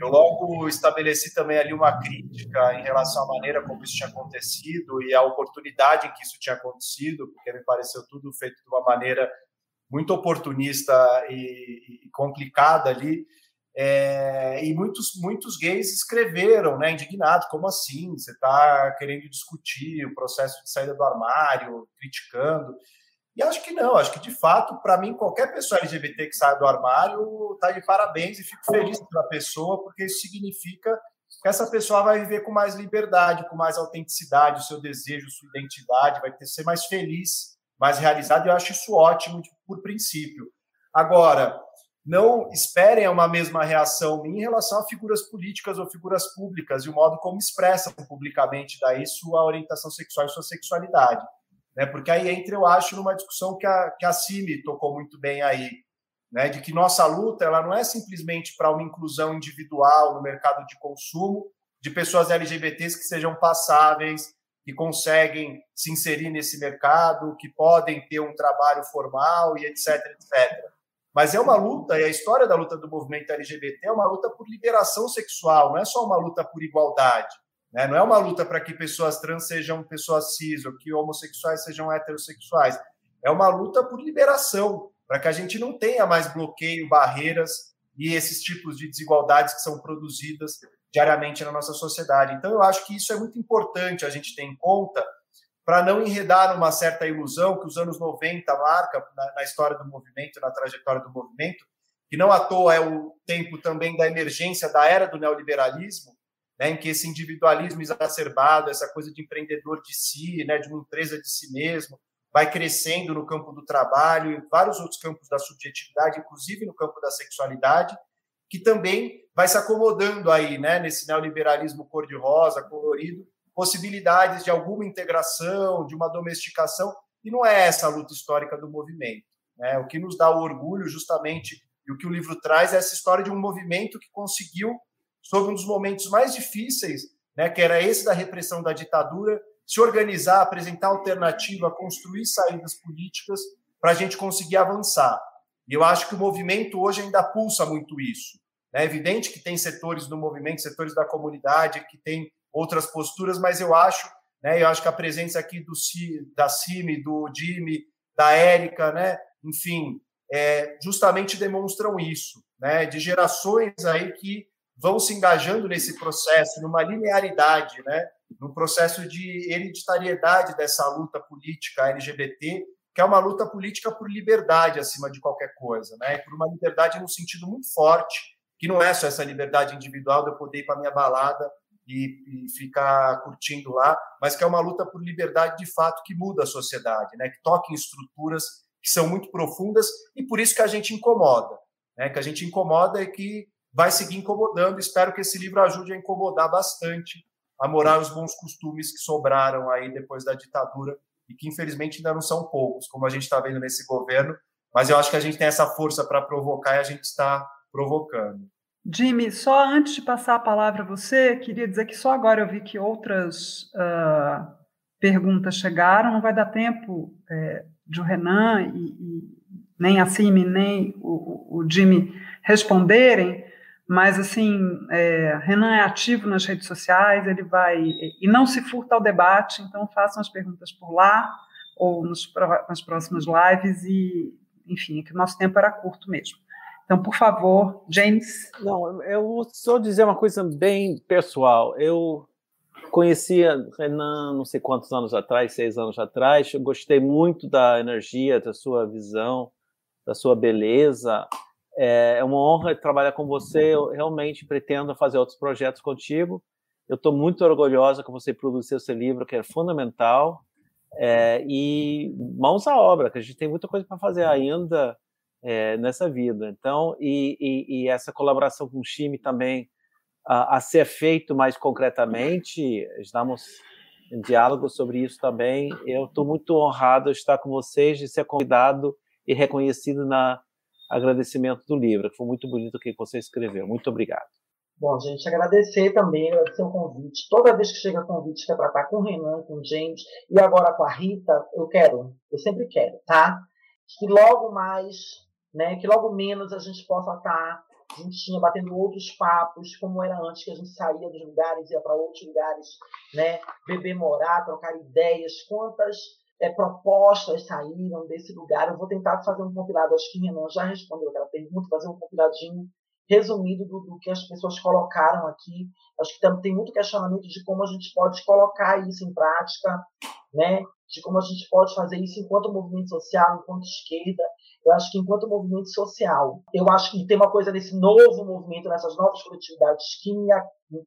eu logo estabeleci também ali uma crítica em relação à maneira como isso tinha acontecido e a oportunidade em que isso tinha acontecido, porque me pareceu tudo feito de uma maneira muito oportunista e, e complicada ali. É, e muitos, muitos gays escreveram, né, indignados, como assim? Você está querendo discutir o processo de saída do armário, criticando. E acho que não, acho que de fato, para mim, qualquer pessoa LGBT que sai do armário está de parabéns e fico feliz pela pessoa, porque isso significa que essa pessoa vai viver com mais liberdade, com mais autenticidade, o seu desejo, sua identidade, vai ter, ser mais feliz mais realizado, e eu acho isso ótimo por princípio. Agora, não esperem uma mesma reação em relação a figuras políticas ou figuras públicas e o modo como expressam publicamente daí sua orientação sexual e sua sexualidade. Né? Porque aí entra, eu acho, numa discussão que a, que a Cime tocou muito bem aí, né? de que nossa luta ela não é simplesmente para uma inclusão individual no mercado de consumo de pessoas LGBTs que sejam passáveis, que conseguem se inserir nesse mercado, que podem ter um trabalho formal e etc, etc. Mas é uma luta, e a história da luta do movimento LGBT é uma luta por liberação sexual, não é só uma luta por igualdade. Né? Não é uma luta para que pessoas trans sejam pessoas cis ou que homossexuais sejam heterossexuais. É uma luta por liberação, para que a gente não tenha mais bloqueio, barreiras e esses tipos de desigualdades que são produzidas diariamente na nossa sociedade. Então, eu acho que isso é muito importante a gente ter em conta para não enredar numa certa ilusão que os anos 90 marca na, na, história do movimento, na trajetória do movimento, que não à toa é o tempo também da emergência da era do neoliberalismo, né, em que esse individualismo exacerbado, essa coisa de empreendedor de si, né, de uma empresa de si mesmo, vai crescendo no campo do trabalho e vários outros campos da subjetividade, inclusive no campo da sexualidade, que também vai se acomodando aí, né, nesse neoliberalismo cor-de-rosa, colorido, possibilidades de alguma integração, de uma domesticação, e não é essa a luta histórica do movimento. Né? O que nos dá o orgulho, justamente, e o que o livro traz, é essa história de um movimento que conseguiu, sob um dos momentos mais difíceis, né, que era esse da repressão da ditadura, se organizar, apresentar alternativa, construir saídas políticas para a gente conseguir avançar. E eu acho que o movimento hoje ainda pulsa muito isso. É evidente que tem setores do movimento, setores da comunidade que tem outras posturas, mas eu acho, né, eu acho que a presença aqui do da Cime, do Jimmy, da Érica, né, enfim, é, justamente demonstram isso, né, de gerações aí que vão se engajando nesse processo, numa linearidade, né, no processo de hereditariedade dessa luta política LGBT, que é uma luta política por liberdade acima de qualquer coisa, né, por uma liberdade no sentido muito forte, que não é só essa liberdade individual de eu poder ir para minha balada e, e, ficar curtindo lá, mas que é uma luta por liberdade de fato que muda a sociedade, né? que toca em estruturas que são muito profundas e por isso que a gente incomoda, né? que a gente incomoda e que vai seguir incomodando. Espero que esse livro ajude a incomodar bastante a moral e os bons costumes que sobraram aí depois da ditadura e que infelizmente ainda não são poucos, como a gente está vendo nesse governo, mas eu acho que a gente tem essa força para provocar e a gente está provocando. Jimmy, só antes de passar a palavra a você, queria dizer que só agora eu vi que outras uh, perguntas chegaram, não vai dar tempo é, de o Renan e, e nem a Cime, nem o, o, Jimmy responderem, mas assim, é, Renan é ativo nas redes sociais, ele vai e não se furta ao debate, então façam as perguntas por lá ou nos, nas próximas lives e, enfim, é que o nosso tempo era curto mesmo. Então, por favor, James. Não, eu só dizer uma coisa bem pessoal. Eu conhecia Renan não sei quantos anos atrás, seis anos atrás. Eu gostei muito da energia, da sua visão, da sua beleza. É, é uma honra trabalhar com você. Eu realmente pretendo fazer outros projetos contigo. Eu estou muito orgulhosa que você produziu esse livro, que é fundamental. É, e mãos à obra, que a gente tem muita coisa para fazer ainda é, nessa vida. Então, e, e, e, essa colaboração com o time também a, a, ser feito mais concretamente, estamos em diálogo sobre isso também. Eu estou muito honrado de estar com vocês, de ser convidado e reconhecido na agradecimento do livro, foi muito bonito o que você escreveu. Muito obrigado. Bom, gente, agradecer também, agradecer o convite. Toda vez que chega convite que é para estar com o Renan, com o James e agora com a Rita, eu quero, eu sempre quero, tá? Que logo mais né? Que logo menos a gente possa estar juntinha, batendo outros papos, como era antes, que a gente saía dos lugares, ia para outros lugares, né? Beber, morar, trocar ideias, quantas é, propostas saíram desse lugar. Eu vou tentar fazer um compilado, acho que Renan já respondeu aquela pergunta, fazer um compiladinho resumido do, do, que as pessoas colocaram aqui. Acho que tem muito questionamento de como a gente pode colocar isso em prática, né? de como a gente pode fazer isso enquanto movimento social, enquanto esquerda. Eu acho que enquanto movimento social, eu acho que tem uma coisa nesse novo movimento, nessas novas coletividades que me,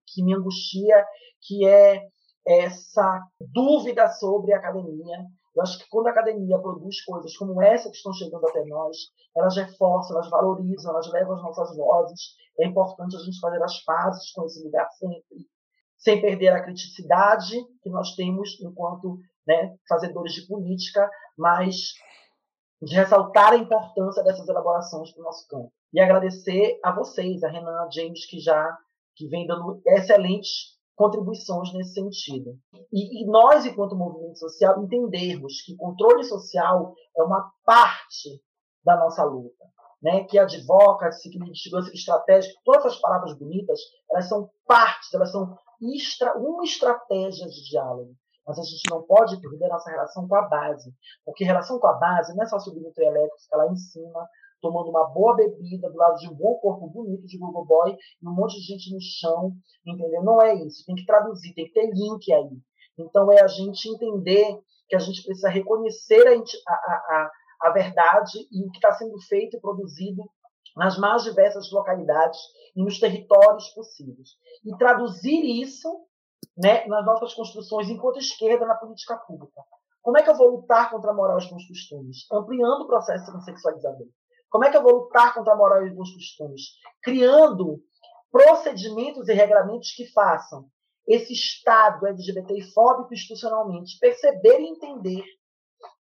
que me angustia, que é essa dúvida sobre a academia. Eu acho que quando a academia produz coisas como essa que estão chegando até nós, elas reforçam, elas valorizam, elas levam as nossas vozes. É importante a gente fazer as pazes com esse lugar sempre, sem perder a criticidade que nós temos enquanto né, fazedores de política, mas de ressaltar a importância dessas elaborações para o nosso campo. E agradecer a vocês, a Renan, a James, que já que vem dando excelentes contribuições nesse sentido. E, e, nós, enquanto movimento social, entendermos que controle social é uma parte da nossa luta, né? que advoca, segurança estratégica, todas essas palavras bonitas, elas são partes, elas são uma estratégia de diálogo mas a gente não pode perder nossa relação com a base, porque relação com a base não é só subir no trio elétrico, ficar lá em cima, tomando uma boa bebida do lado de um bom corpo bonito de Google Boy e um monte de gente no chão, entendeu? Não é isso, tem que traduzir, tem que ter link aí. Então é a gente entender que a gente precisa reconhecer a, a, a, a verdade e o que está sendo feito e produzido nas mais diversas localidades e nos territórios possíveis. E traduzir isso né, nas nossas construções enquanto esquerda na política pública. Como é que eu vou lutar contra a moral e bons costumes? Ampliando o processo sexualizador. Como é que eu vou lutar contra a moral e bons costumes? Criando procedimentos e regulamentos que façam esse Estado LGBTfóbico institucionalmente perceber e entender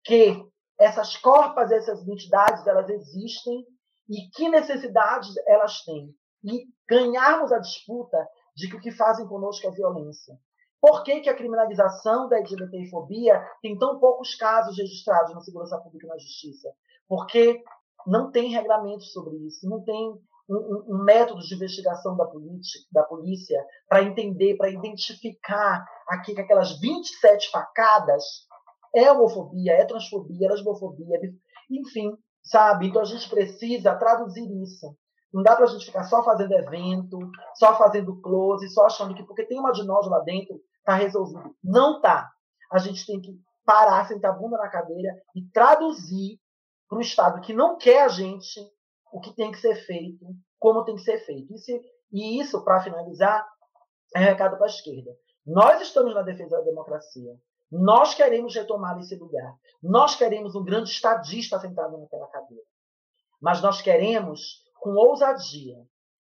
que essas corpas, essas entidades, elas existem e que necessidades elas têm. E ganharmos a disputa de que o que fazem conosco é violência. Por que, que a criminalização da LGBTfobia tem tão poucos casos registrados na segurança pública e na justiça? Porque não tem regulamentos sobre isso, não tem um, um, método de investigação da, da polícia para entender, para identificar aqui que aquelas 27 facadas é homofobia, é transfobia, é lesbofobia, enfim, sabe? Então a gente precisa traduzir isso. Não dá para a gente ficar só fazendo evento, só fazendo close, só achando que porque tem uma de nós lá dentro, está resolvido. Não tá. A gente tem que parar, sentar a bunda na cadeira e traduzir para o Estado que não quer a gente o que tem que ser feito, como tem que ser feito. Isso, e isso, para finalizar, é um recado para a esquerda. Nós estamos na defesa da democracia. Nós queremos retomar esse lugar. Nós queremos um grande estadista sentado naquela cadeira. Mas nós queremos com ousadia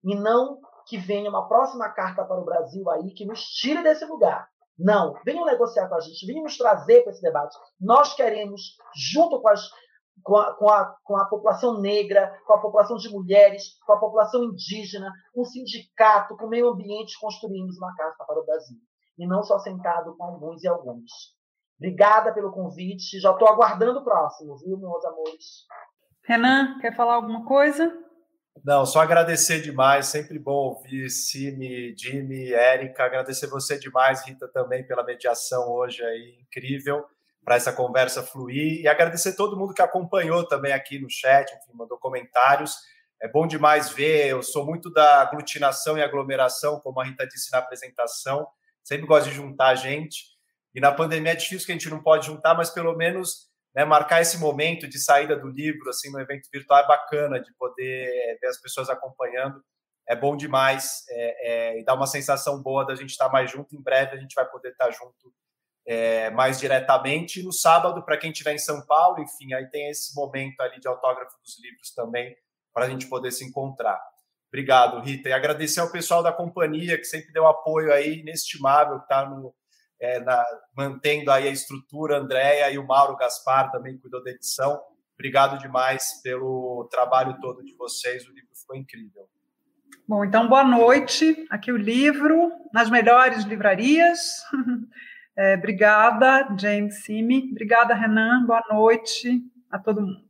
e não que venha uma próxima carta para o Brasil aí que nos tire desse lugar. Não, venham negociar com a gente, venham nos trazer para esse debate. Nós queremos, junto com, as, com, a, com, a, com a população negra, com a população de mulheres, com a população indígena, um sindicato, com o meio ambiente, construímos uma carta para o Brasil. E não só sentado com alguns e alguns. Obrigada pelo convite. Já estou aguardando o próximo, viu, meus amores? Renan, quer falar alguma coisa? Não, só agradecer demais, sempre bom ouvir Cime, Jimmy, Érica, agradecer você demais, Rita, também pela mediação hoje aí, incrível, para essa conversa fluir, e agradecer todo mundo que acompanhou também aqui no chat, enfim, mandou comentários, é bom demais ver, eu sou muito da aglutinação e aglomeração, como a Rita disse na apresentação, sempre gosto de juntar gente, e na pandemia é difícil que a gente não pode juntar, mas pelo menos né, marcar esse momento de saída do livro assim no evento virtual é bacana de poder é, ver as pessoas acompanhando. É bom demais é, é, e dá uma sensação boa da gente estar mais junto. Em breve a gente vai poder estar junto é, mais diretamente. E no sábado para quem estiver em São Paulo enfim aí tem esse momento ali de autógrafo dos livros também para a gente poder se encontrar. Obrigado Rita. E agradecer ao pessoal da companhia que sempre deu apoio aí inestimável que está no é, na, mantendo aí a estrutura, Andréia e o Mauro Gaspar também cuidou da edição. Obrigado demais pelo trabalho todo de vocês, o livro ficou incrível. Bom, então boa noite. Aqui o livro, nas melhores livrarias. É, obrigada, James Simi. Obrigada, Renan. Boa noite a todo mundo.